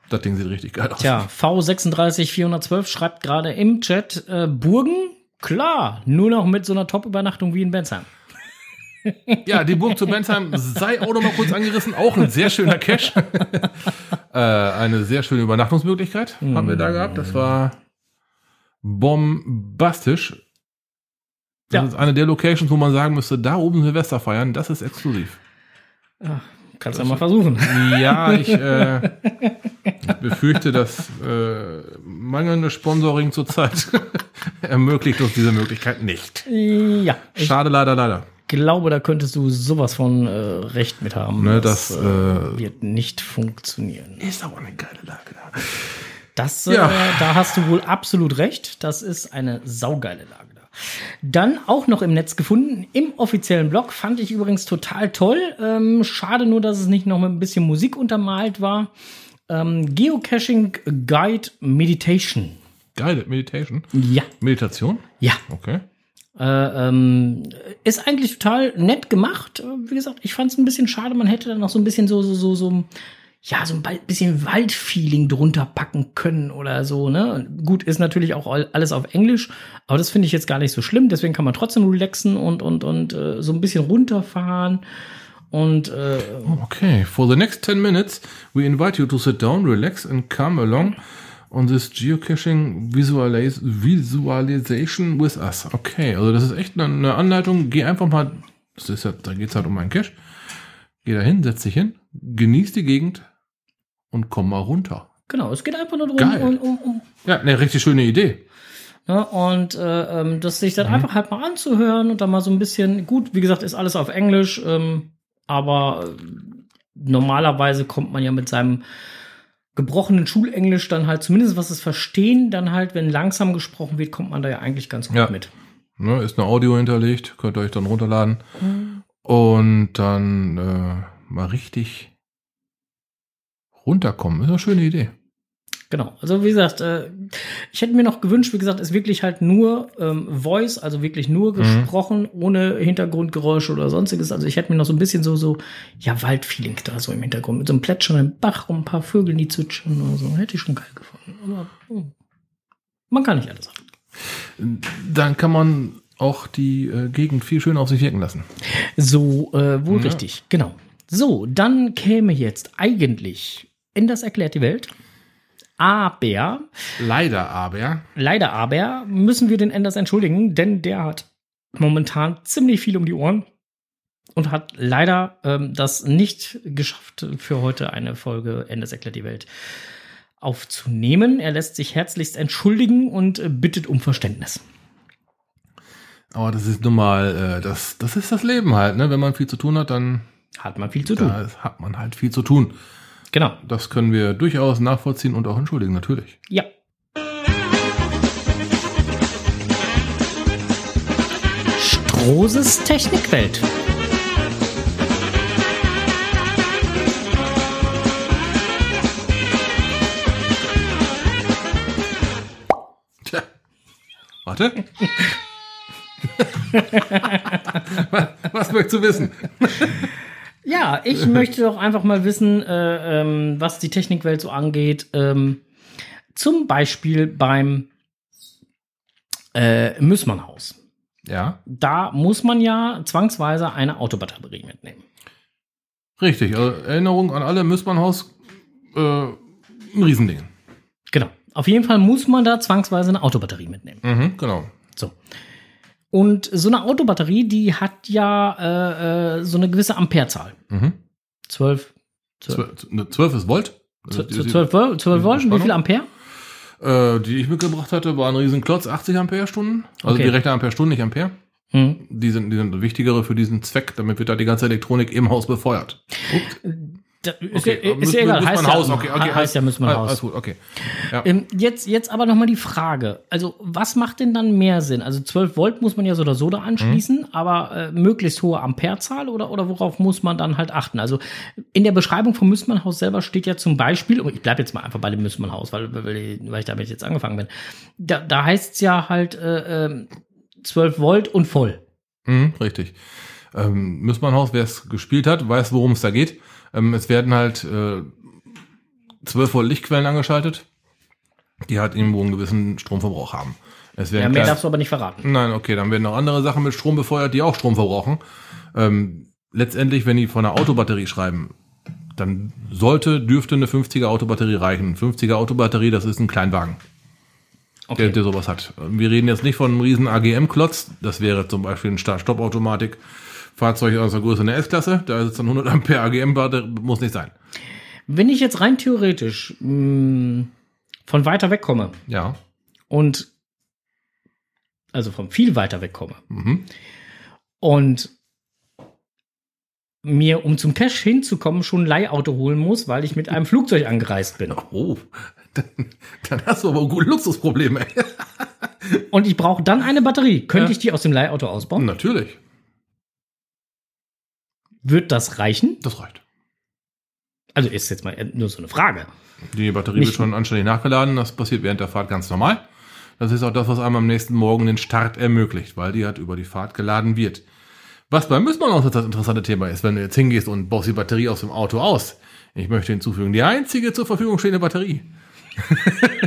das Ding sieht richtig geil aus. Tja, V36412 schreibt gerade im Chat, äh, Burgen? Klar, nur noch mit so einer Top-Übernachtung wie in Bensheim. Ja, die Burg zu Bensheim sei auch noch mal kurz angerissen. Auch ein sehr schöner Cache. <laughs> äh, eine sehr schöne Übernachtungsmöglichkeit haben wir da gehabt. Das war bombastisch. Das Ja. ist eine der Locations, wo man sagen müsste, da oben Silvester feiern, das ist exklusiv. Kannst du ja mal versuchen. Ja, ich äh, <laughs> befürchte, dass äh, mangelnde Sponsoring zurzeit <laughs> ermöglicht uns diese Möglichkeit nicht. Ja, Schade, leider, leider. Glaube, da könntest du sowas von äh, Recht mit haben. Ne, das, äh, wird nicht funktionieren. ist aber eine geile Lage da. Das, äh, Ja. da hast du wohl absolut recht. Das ist eine saugeile Lage da. Dann auch noch im Netz gefunden, im offiziellen Blog, fand ich übrigens total toll. Ähm, schade nur, dass es nicht noch mit ein bisschen Musik untermalt war. Ähm, Geocaching Guide Meditation. Guided Meditation. Ja, Meditation? ja. Okay. Äh, ähm, ist eigentlich total nett gemacht. Wie gesagt, ich fand es ein bisschen schade. Man hätte dann noch so ein bisschen so, so, so, so ja, so ein bisschen Waldfeeling drunter packen können oder so, ne? Gut, ist natürlich auch all- alles auf Englisch, aber das finde ich jetzt gar nicht so schlimm, deswegen kann man trotzdem relaxen und, und, und äh, so ein bisschen runterfahren. Und äh, Okay, for the next 10 minutes, we invite you to sit down, relax and come along on this geocaching visualis visualization with us. Okay, also das ist echt eine, Anleitung. Geh einfach mal, das ist ja, da geht's halt um einen Cache. Geh da hin, setz dich hin, genieß die Gegend und komm mal runter. genau, es geht einfach nur darum, um, um, um Ja, eine richtig schöne Idee. Ne? Und äh, ähm, das sich dann einfach halt mal anzuhören und dann mal so ein bisschen, gut, wie gesagt, ist alles auf Englisch, ähm, aber äh, normalerweise kommt man ja mit seinem gebrochenen Schulenglisch dann halt, zumindest was es verstehen, dann halt, wenn langsam gesprochen wird, kommt man da ja eigentlich ganz gut Ja. mit. Ne, ist eine Audio hinterlegt, könnt ihr euch dann runterladen. Und dann äh, mal richtig runterkommen. Ist eine schöne Idee. Genau. Also wie gesagt, äh, ich hätte mir noch gewünscht, wie gesagt, ist wirklich halt nur ähm, Voice, also wirklich nur gesprochen, ohne Hintergrundgeräusche oder sonstiges. Also ich hätte mir noch so ein bisschen so, so, ja, Waldfeeling da so im Hintergrund, mit so einem plätschernden Bach und ein paar Vögeln, die zwitschern oder so. Hätte ich schon geil gefunden. Aber hm, man kann nicht alles haben. Dann kann man auch die äh, Gegend viel schöner auf sich wirken lassen. So, äh, wohl Ja. richtig, genau. So, dann käme jetzt eigentlich in das erklärt die Welt. Aber Leider aber. Leider aber müssen wir den Enders entschuldigen, denn der hat momentan ziemlich viel um die Ohren und hat leider ähm, das nicht geschafft, für heute eine Folge Enders erklärt die Welt aufzunehmen. Er lässt sich herzlichst entschuldigen und äh, bittet um Verständnis. Aber das ist nun mal, äh, das, das ist das Leben halt, ne? Wenn man viel zu tun hat, dann Hat man viel zu tun. hat man halt viel zu tun. Genau. Das können wir durchaus nachvollziehen und auch entschuldigen, natürlich. Ja. Strohses Technikwelt. Tja. Warte. was, <laughs> <laughs> was möchtest du wissen? <laughs> Ja, ich <laughs> möchte doch einfach mal wissen, äh, ähm, was die Technikwelt so angeht. Ähm, zum Beispiel beim äh, Müssmannhaus. Ja, Da muss man ja zwangsweise eine Autobatterie mitnehmen. richtig. Also Erinnerung an alle Müssmannhaus, äh, ein Riesending. Genau. Auf jeden Fall muss man da zwangsweise eine Autobatterie mitnehmen. Mhm, genau. So. Und so eine Autobatterie, die hat ja äh, äh, so eine gewisse Amperezahl. Mhm. 12, 12, Zwölf, ne, 12 ist Volt. Also 12, die- 12, Volt, 12 Volt. Wie viel Ampere? Äh, die ich mitgebracht hatte, war ein Riesenklotz, 80 Ampere-Stunden. Also Okay. die rechte Ampere-Stunden, nicht Ampere. Hm. Die sind, die sind wichtigere für diesen Zweck, damit wird da die ganze Elektronik im Haus befeuert. Ups. Da, ist, Okay, ist ja egal. muss Heißt ja, Haus, okay, okay, heißt ja, müssen wir Alles Haus. gut, okay. Ja. Ähm, jetzt, jetzt aber noch mal die Frage. Also, was macht denn dann mehr Sinn? Also, 12 Volt muss man ja so oder so da anschließen, Mhm. aber äh, möglichst hohe Amperezahl oder, oder worauf muss man dann halt achten? Also, in der Beschreibung vom Müssmannhaus selber steht ja zum Beispiel, und ich bleibe jetzt mal einfach bei dem Müssmannhaus, weil, weil, weil ich damit jetzt angefangen bin. Da, da heißt es ja halt äh, ähm, 12 Volt und voll. Mhm, richtig. Ähm, Müssmannhaus, wer es gespielt hat, weiß, worum es da geht. Ähm, es werden halt äh, 12 Volt Lichtquellen angeschaltet, die halt irgendwo einen gewissen Stromverbrauch haben. Es Ja, werden mehr klein- darfst du aber nicht verraten. Nein, okay, dann werden noch andere Sachen mit Strom befeuert, die auch Strom verbrauchen. Ähm, letztendlich, wenn die von einer Autobatterie schreiben, dann sollte, dürfte eine 50er Autobatterie reichen. 50er Autobatterie, das ist ein Kleinwagen, der, Okay. der sowas hat. Wir reden jetzt nicht von einem riesen AGM-Klotz, das wäre zum Beispiel ein Start-Stopp-Automatik. Fahrzeug aus der Größe einer S-Klasse, da ist dann 100 Ampere AGM-Batterie, muss nicht sein. Wenn ich jetzt rein theoretisch mh, von weiter weg komme Ja. und also von viel weiter weg komme Mhm. und mir, um zum Cash hinzukommen, schon ein Leihauto holen muss, weil ich mit einem Flugzeug angereist bin. <laughs> Oh, dann, dann hast du aber gute Luxusprobleme. Und ich brauche dann eine Batterie. Könnte Ja. ich die aus dem Leihauto ausbauen? Natürlich, Wird das reichen? das reicht. Also ist jetzt mal nur so eine Frage. Die Batterie Nicht- wird schon anständig nachgeladen. Das passiert während der Fahrt ganz normal. Das ist auch das, was einem am nächsten Morgen den Start ermöglicht, weil die halt über die Fahrt geladen wird. Was beim Müssmann auch das interessante Thema ist, wenn du jetzt hingehst und baust die Batterie aus dem Auto aus, Ich möchte hinzufügen, die einzige zur Verfügung stehende Batterie. <laughs>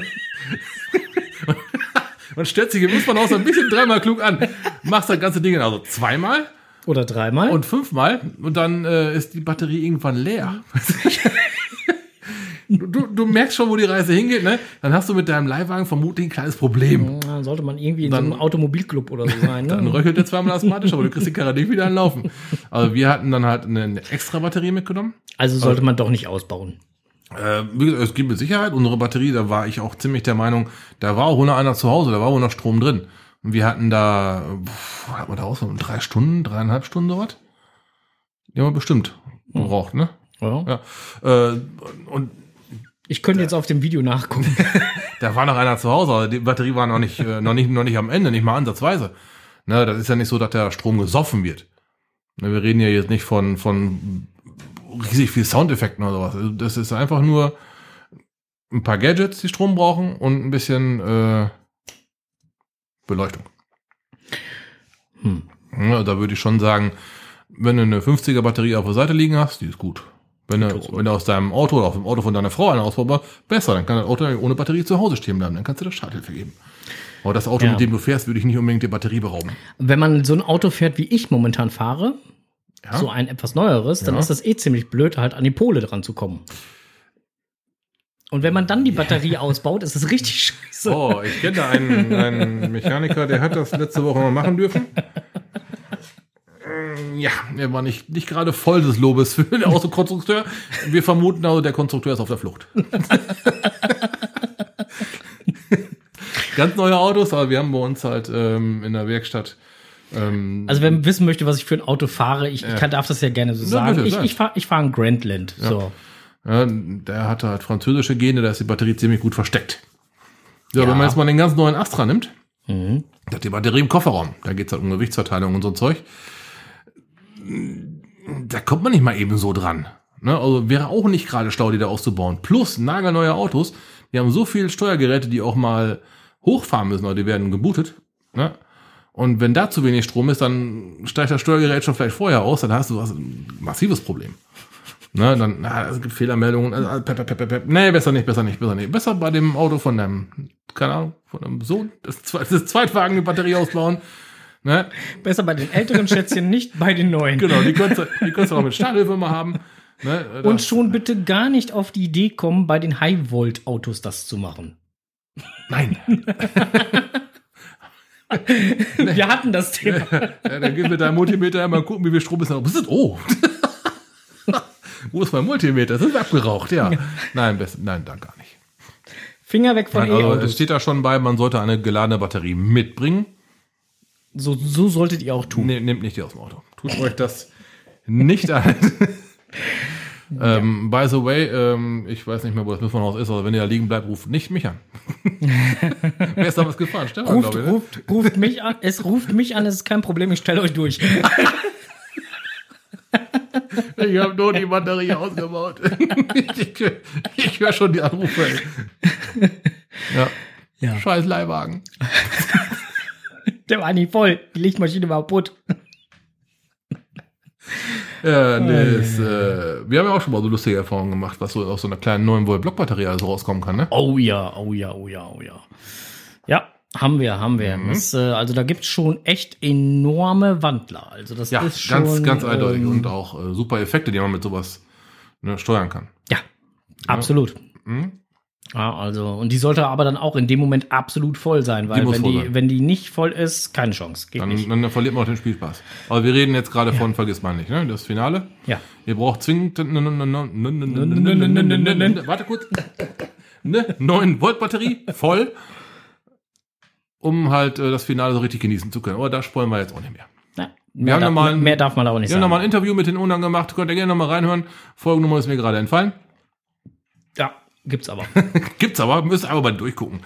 Man stellt sich im so ein bisschen dreimal klug an. Machst das ganze Ding also zweimal Oder dreimal. und fünfmal und dann äh, ist die Batterie irgendwann leer. <laughs> du, du, du merkst schon, wo die Reise hingeht, ne? Dann hast du mit deinem Leihwagen vermutlich ein kleines Problem. Ja, sollte man irgendwie in Dann- so einem Automobilclub oder so sein. Dann Ne? röchelt der zweimal asthmatisch, aber du kriegst die Karre nicht wieder anlaufen. Also wir hatten dann halt eine, eine extra Batterie mitgenommen. Also sollte man doch nicht ausbauen. Äh, wie gesagt, es gibt mit Sicherheit unsere Batterie, da war ich auch ziemlich der Meinung, da war auch noch einer zu Hause, da war wohl noch Strom drin. Und wir hatten da, pff, was hat man da aus, drei Stunden, dreieinhalb Stunden sowas? Die haben wir bestimmt gebraucht, ne? Ja. Ja. Äh, und Ich könnte jetzt auf dem Video nachgucken. <laughs> da war noch einer zu Hause, aber die Batterie war noch nicht, äh, noch nicht, noch nicht am Ende, nicht mal ansatzweise. Ne, das ist ja nicht so, dass der Strom gesoffen wird. Ne, wir reden ja jetzt nicht von, von riesig viel Soundeffekten oder sowas. Das ist einfach nur ein paar Gadgets, die Strom brauchen und ein bisschen äh, Beleuchtung. Hm. Ja, da würde ich schon sagen, wenn du eine 50er Batterie auf der Seite liegen hast, die ist gut. Wenn du, wenn du aus deinem Auto oder auf dem Auto von deiner Frau eine ausbaust, besser, dann kann das Auto ohne Batterie zu Hause stehen bleiben, dann kannst du das Starthilfe geben. Aber das Auto, Ja. mit dem du fährst, würde ich nicht unbedingt die Batterie berauben. Wenn man so ein Auto fährt, wie ich momentan fahre, Ja? so ein etwas neueres, dann ist das eh ziemlich blöd, halt an die Pole dran zu kommen. Und wenn man dann die Batterie ausbaut, ist es richtig scheiße. Oh, ich kenne da einen, einen Mechaniker, der hat das letzte Woche mal machen dürfen. Mm, Ja, er war nicht, nicht gerade voll des Lobes für den Autokonstrukteur. Wir vermuten also, der Konstrukteur ist auf der Flucht. <laughs> Ganz neue Autos, aber wir haben bei uns halt ähm, in der Werkstatt. Ähm, Also wer wissen möchte, was ich für ein Auto fahre, ich, ich kann, darf das ja gerne so Ja, sagen. bitte, ich ich fahre ich fahr ein Grandland. So. Ja, der hatte halt französische Gene, da ist die Batterie ziemlich gut versteckt. Ja, Ja. wenn man jetzt mal den ganz neuen Astra nimmt, Mhm. Da hat die Batterie im Kofferraum. Da geht's halt um Gewichtsverteilung und so ein Zeug. Da kommt man nicht mal eben so dran. Ne? Also wäre auch nicht gerade schlau, die da auszubauen. Plus nagelneue Autos, die haben so viele Steuergeräte, die auch mal hochfahren müssen, oder die werden gebootet. Ne? Und wenn da zu wenig Strom ist, dann steigt das Steuergerät schon vielleicht vorher aus, dann hast du hast ein massives Problem. Ne, dann, na, es gibt Fehlermeldungen. Also, pep, pep, pep, pep. Nee, besser nicht, besser nicht, besser nicht. Besser bei dem Auto von deinem, keine Ahnung, von deinem Sohn, das, das Zweitwagen eine Batterie ausbauen. Ne? Besser bei den älteren Schätzchen, nicht bei den neuen. Genau, die könntest du, die könntest du auch mit Starthilfe mal haben. Ne? Und schon bitte gar nicht auf die Idee kommen, bei den High-Volt-Autos das zu machen. nein. <laughs> Wir hatten das Thema. Ja, dann gib mir dein Multimeter mal gucken, wie viel Strom ist? Oh. Wo ist mein Multimeter? Das ist abgeraucht, ja. Nein, best, nein, dann gar nicht. Finger weg von Nein, also, es E-Autos. steht da schon bei, man sollte eine geladene Batterie mitbringen. So, so solltet ihr auch tun. Ne, nehmt nicht die aus dem Auto. Tut euch das nicht an. <laughs> ähm, by the way, ähm, ich weiß nicht mehr, wo das Mitfahrhaus ist, aber wenn ihr da liegen bleibt, ruft nicht mich an. <laughs> Wer ist damals gefahren? Stefan, Ruft, glaube ich. Ne? ruft, ruft mich an. Es ruft mich an, es ist kein Problem, ich stelle euch durch. <laughs> Ich habe nur die Batterie ausgebaut. <laughs> ich ich höre schon die Anrufe. ey. Ja. Ja. Scheiß Leihwagen. <laughs> Der war nicht voll. Die Lichtmaschine war kaputt. Ja, nee, ist, äh, wir haben ja auch schon mal so lustige Erfahrungen gemacht, was so aus so einer kleinen 9 Volt Blockbatterie also rauskommen kann, ne? Oh ja, oh ja, oh ja, oh ja. Ja, haben wir, haben wir. Mhm. Das, äh, also da gibt's schon echt enorme Wandler. Also das Ja, ist schon. ganz, ganz eindeutig ähm, und auch äh, super Effekte, die man mit sowas ne, steuern kann. Ja, absolut. Mhm. Ja, also, und die sollte aber dann auch in dem Moment absolut voll sein, weil Die wenn die, sein. wenn die nicht voll ist, keine Chance. Geht nicht. Dann, dann verliert man auch den Spielspaß. Aber wir reden jetzt gerade von, vergiss mal nicht, ne? Das Finale. Ja. Ihr braucht zwingend. Warte kurz. Ne? 9 Volt Batterie, voll. Um halt äh, das Finale so richtig genießen zu können. Aber da spoilen wir jetzt auch nicht mehr. Ja, mehr, haben darf, mal ein- mehr darf man da auch nicht Wir haben sagen. nochmal ein Interview mit den Ungarn gemacht. Könnt ihr gerne nochmal reinhören. Folgennummer ist mir gerade entfallen. ja, gibt's aber. <laughs> Gibt's aber, müsst aber mal durchgucken.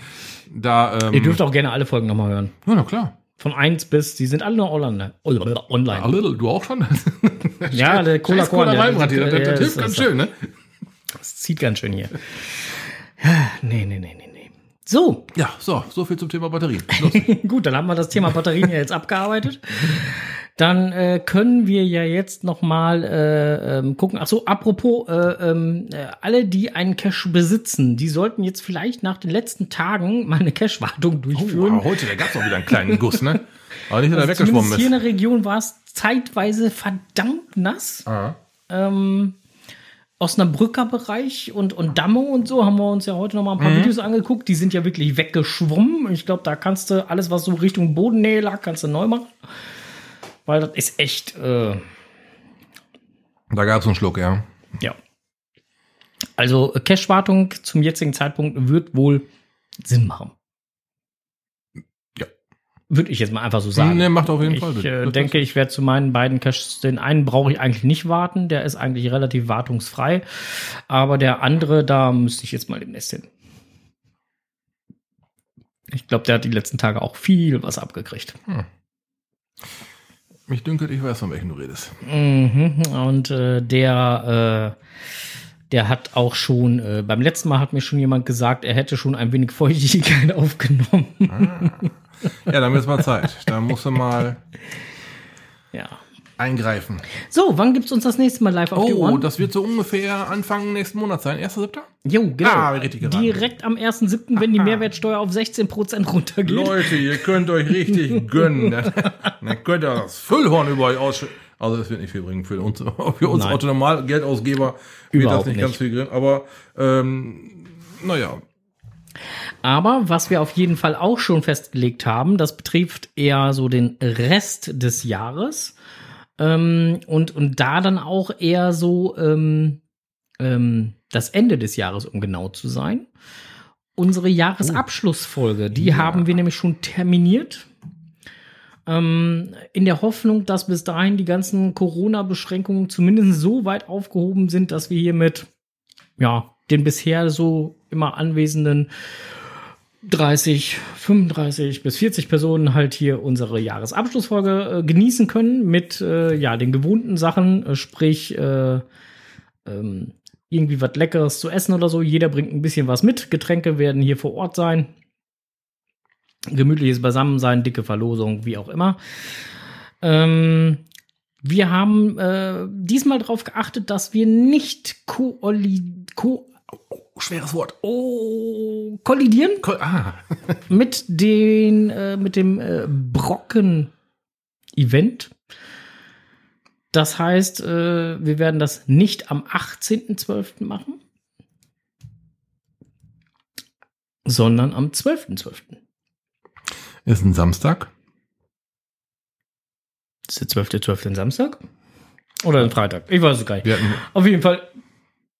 Da, ähm, Ihr dürft auch gerne alle Folgen nochmal hören. ja, na klar. Von 1 bis, die sind alle noch online. online. A little, du auch schon? <laughs> Ja, der Cola Korn, der- der- das, der- hilft ganz schön, ne? Das zieht ganz schön hier. Ja, nee, nee, nee, nee. So, Ja, so, so viel zum Thema Batterien. <laughs> Gut, dann haben wir das Thema Batterien ja jetzt abgearbeitet. dann äh, können wir ja jetzt noch mal äh, ähm, gucken. Ach so, apropos, äh, ähm, äh, alle, die einen Cache besitzen, die sollten jetzt vielleicht nach den letzten Tagen mal eine Cache-Wartung durchführen. Oh, heute, da gab's auch wieder einen kleinen Guss, ne? <laughs> Aber nicht, dass er Also weggeschwommen zumindest hier in ist. der Region war es zeitweise verdammt nass. Ah. Ähm, Osnabrücker Bereich und, und Damme und so haben wir uns ja heute noch mal ein Mhm. paar Videos angeguckt. Die sind ja wirklich weggeschwommen. Ich glaube, da kannst du alles, was so Richtung Bodennähe lag, kannst du neu machen. Weil das ist echt, äh, Da gab's einen Schluck, ja. ja. Also Cache-Wartung zum jetzigen Zeitpunkt wird wohl Sinn machen. Würde ich jetzt mal einfach so sagen. Ne, macht auf jeden ich Fall Sinn. äh, denke, ich werde zu meinen beiden Caches, den einen brauche ich eigentlich nicht warten, der ist eigentlich relativ wartungsfrei, aber der andere, da müsste ich jetzt mal demnächst hin. Ich glaube, der hat die letzten Tage auch viel was abgekriegt. Mich dünkelt, ich weiß, von welchem du redest. Mhm. Und äh, der, äh, der hat auch schon, äh, beim letzten Mal hat mir schon jemand gesagt, er hätte schon ein wenig Feuchtigkeit <laughs> aufgenommen. Ja, dann wird's mal Zeit. Da musst du mal Ja. eingreifen. So, wann gibt's uns das nächste Mal live auf die Oh, Ohren? das wird so ungefähr Anfang nächsten Monat sein. 1.7.? Jo, genau. Ah, richtig geraten. Direkt am 1.7., wenn die. Mehrwertsteuer auf 16% runtergeht. Leute, ihr könnt euch richtig <laughs> gönnen. Dann könnt ihr das Füllhorn über euch ausschütten. Also es wird nicht viel bringen für uns, <laughs> für uns Nein. Autonormal-Geldausgeber wird das nicht, nicht. ganz viel drin. Aber ähm, naja, Aber was wir auf jeden Fall auch schon festgelegt haben, das betrifft eher so den Rest des Jahres. Ähm, und, und da dann auch eher so ähm, ähm, das Ende des Jahres, um genau zu sein. Unsere Jahresabschlussfolge, die haben wir nämlich schon terminiert. Ähm, in der Hoffnung, dass bis dahin die ganzen Corona-Beschränkungen zumindest so weit aufgehoben sind, dass wir hier mit ja, den bisher so immer anwesenden 30, 35 bis 40 Personen halt hier unsere Jahresabschlussfolge äh, genießen können mit äh, ja den gewohnten Sachen, äh, sprich äh, ähm, irgendwie was Leckeres zu essen oder so. Jeder bringt ein bisschen was mit. Getränke werden hier vor Ort sein. Gemütliches Beisammensein, dicke Verlosung, wie auch immer. Ähm, wir haben äh, diesmal darauf geachtet, dass wir nicht kooli ko schweres Wort. oh, kollidieren Ko- Ah, <laughs> mit den äh, mit dem äh, Brocken Event. Das heißt, äh, wir werden das nicht am 18.12. machen, sondern am 12.12. ist ein Samstag. Ist der 12.12. ein Samstag? Oder ein Freitag? Ich weiß es gar nicht. Auf jeden Fall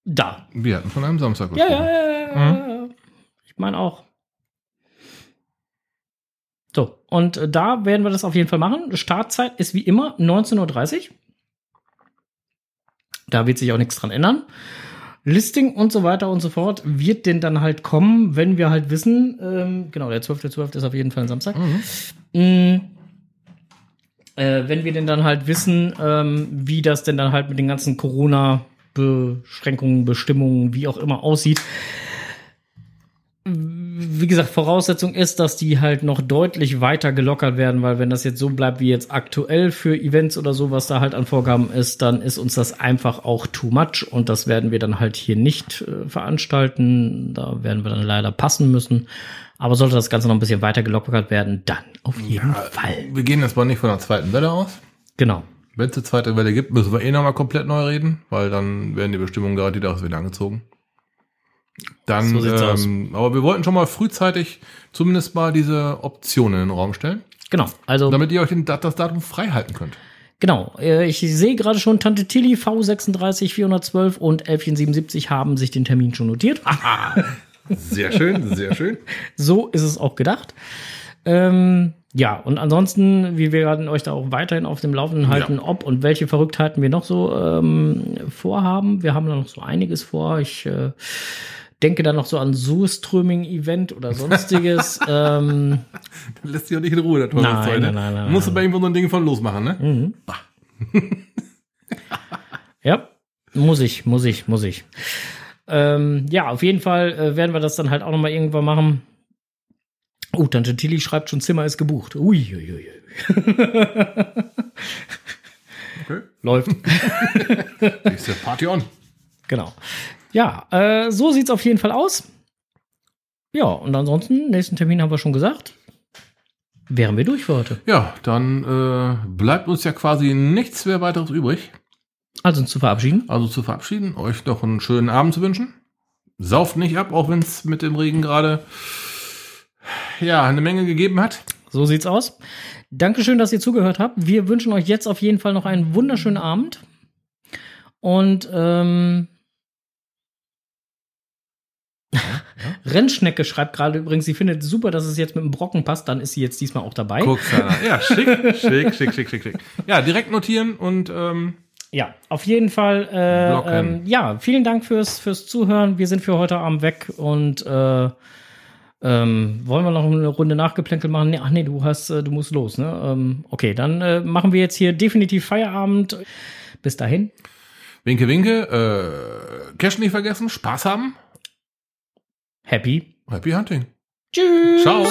da. wir hatten von einem Samstag Ja, gesprochen. ja, ja, ja, ja. Ich meine auch. So, und äh, da werden wir das auf jeden Fall machen. Startzeit ist wie immer 19.30 Uhr. Da wird sich auch nichts dran ändern. Listing und so weiter und so fort wird denn dann halt kommen, wenn wir halt wissen, ähm, genau, der 12.12. ist auf jeden Fall ein Samstag. Mm, äh, wenn wir denn dann halt wissen, ähm, wie das denn dann halt mit den ganzen Corona-Beschränkungen, Bestimmungen, wie auch immer aussieht. Wie gesagt, Voraussetzung ist, dass die halt noch deutlich weiter gelockert werden, weil wenn das jetzt so bleibt wie jetzt aktuell für Events oder so, was da halt an Vorgaben ist, dann ist uns das einfach auch too much und das werden wir dann halt hier nicht äh, veranstalten. Da werden wir dann leider passen müssen. Aber sollte das Ganze noch ein bisschen weiter gelockert werden, dann auf jeden Fall. Wir gehen jetzt mal nicht von der zweiten Welle aus. Genau. Wenn es eine zweite Welle gibt, müssen wir eh nochmal komplett neu reden, weil dann werden die Bestimmungen gerade wieder wieder angezogen. Dann, So ähm, aber wir wollten schon mal frühzeitig zumindest mal diese Optionen in den Raum stellen, Genau. Also damit ihr euch den, das Datum frei halten könnt. Genau, äh, ich sehe gerade schon, Tante Tilly V36 412 und Elfchen 77 haben sich den Termin schon notiert. <laughs> Sehr schön, sehr schön. So ist es auch gedacht. Ähm, ja, und ansonsten, wir werden euch da auch weiterhin auf dem Laufenden halten, Ja. ob und welche Verrücktheiten wir noch so ähm, vorhaben. Wir haben da noch so einiges vor. Ich äh, denke da noch so an Surströming-Event oder sonstiges. <laughs> ähm, Lässt sich auch nicht in Ruhe, der Teufelszeug, Nein, ne? nein, nein, nein, Musst du bei irgendwo so ein Ding von losmachen, ne? Mhm. <laughs> ja, muss ich, muss ich, muss ich. Ähm, ja, auf jeden Fall äh, werden wir das dann halt auch noch mal irgendwann machen. Oh, Tante Tilly schreibt schon, Zimmer ist gebucht. Ui, ui, ui. Okay. Läuft. <laughs> Nächste Party on. genau. Ja, äh, so sieht's auf jeden Fall aus. Ja, und ansonsten, nächsten Termin haben wir schon gesagt. Wären wir durch für heute. Ja, dann äh, bleibt uns ja quasi nichts mehr weiteres übrig. Also uns zu verabschieden. Also zu verabschieden, euch noch einen schönen Abend zu wünschen. Sauft nicht ab, auch wenn es mit dem Regen gerade ja eine Menge gegeben hat. So sieht's aus. Dankeschön, dass ihr zugehört habt. Wir wünschen euch jetzt auf jeden Fall noch einen wunderschönen Abend. Und ähm, <laughs> Rennschnecke schreibt gerade übrigens, sie findet super, dass es jetzt mit dem Brocken passt, dann ist sie jetzt diesmal auch dabei. Guck's an. Ja, schick, <laughs> schick, schick, schick, schick, schick. Ja, direkt notieren und ähm, Ja, auf jeden Fall. Äh, ähm, ja, vielen Dank fürs, fürs Zuhören. Wir sind für heute Abend weg und äh, ähm, wollen wir noch eine Runde Nachgeplänkel machen? Nee, ach nee, du hast, äh, du musst los, ne? Ähm, okay, dann äh, machen wir jetzt hier definitiv Feierabend. Bis dahin. winke, winke. Äh, Cash nicht vergessen, Spaß haben. Happy. Happy Hunting. Tschüss. Ciao.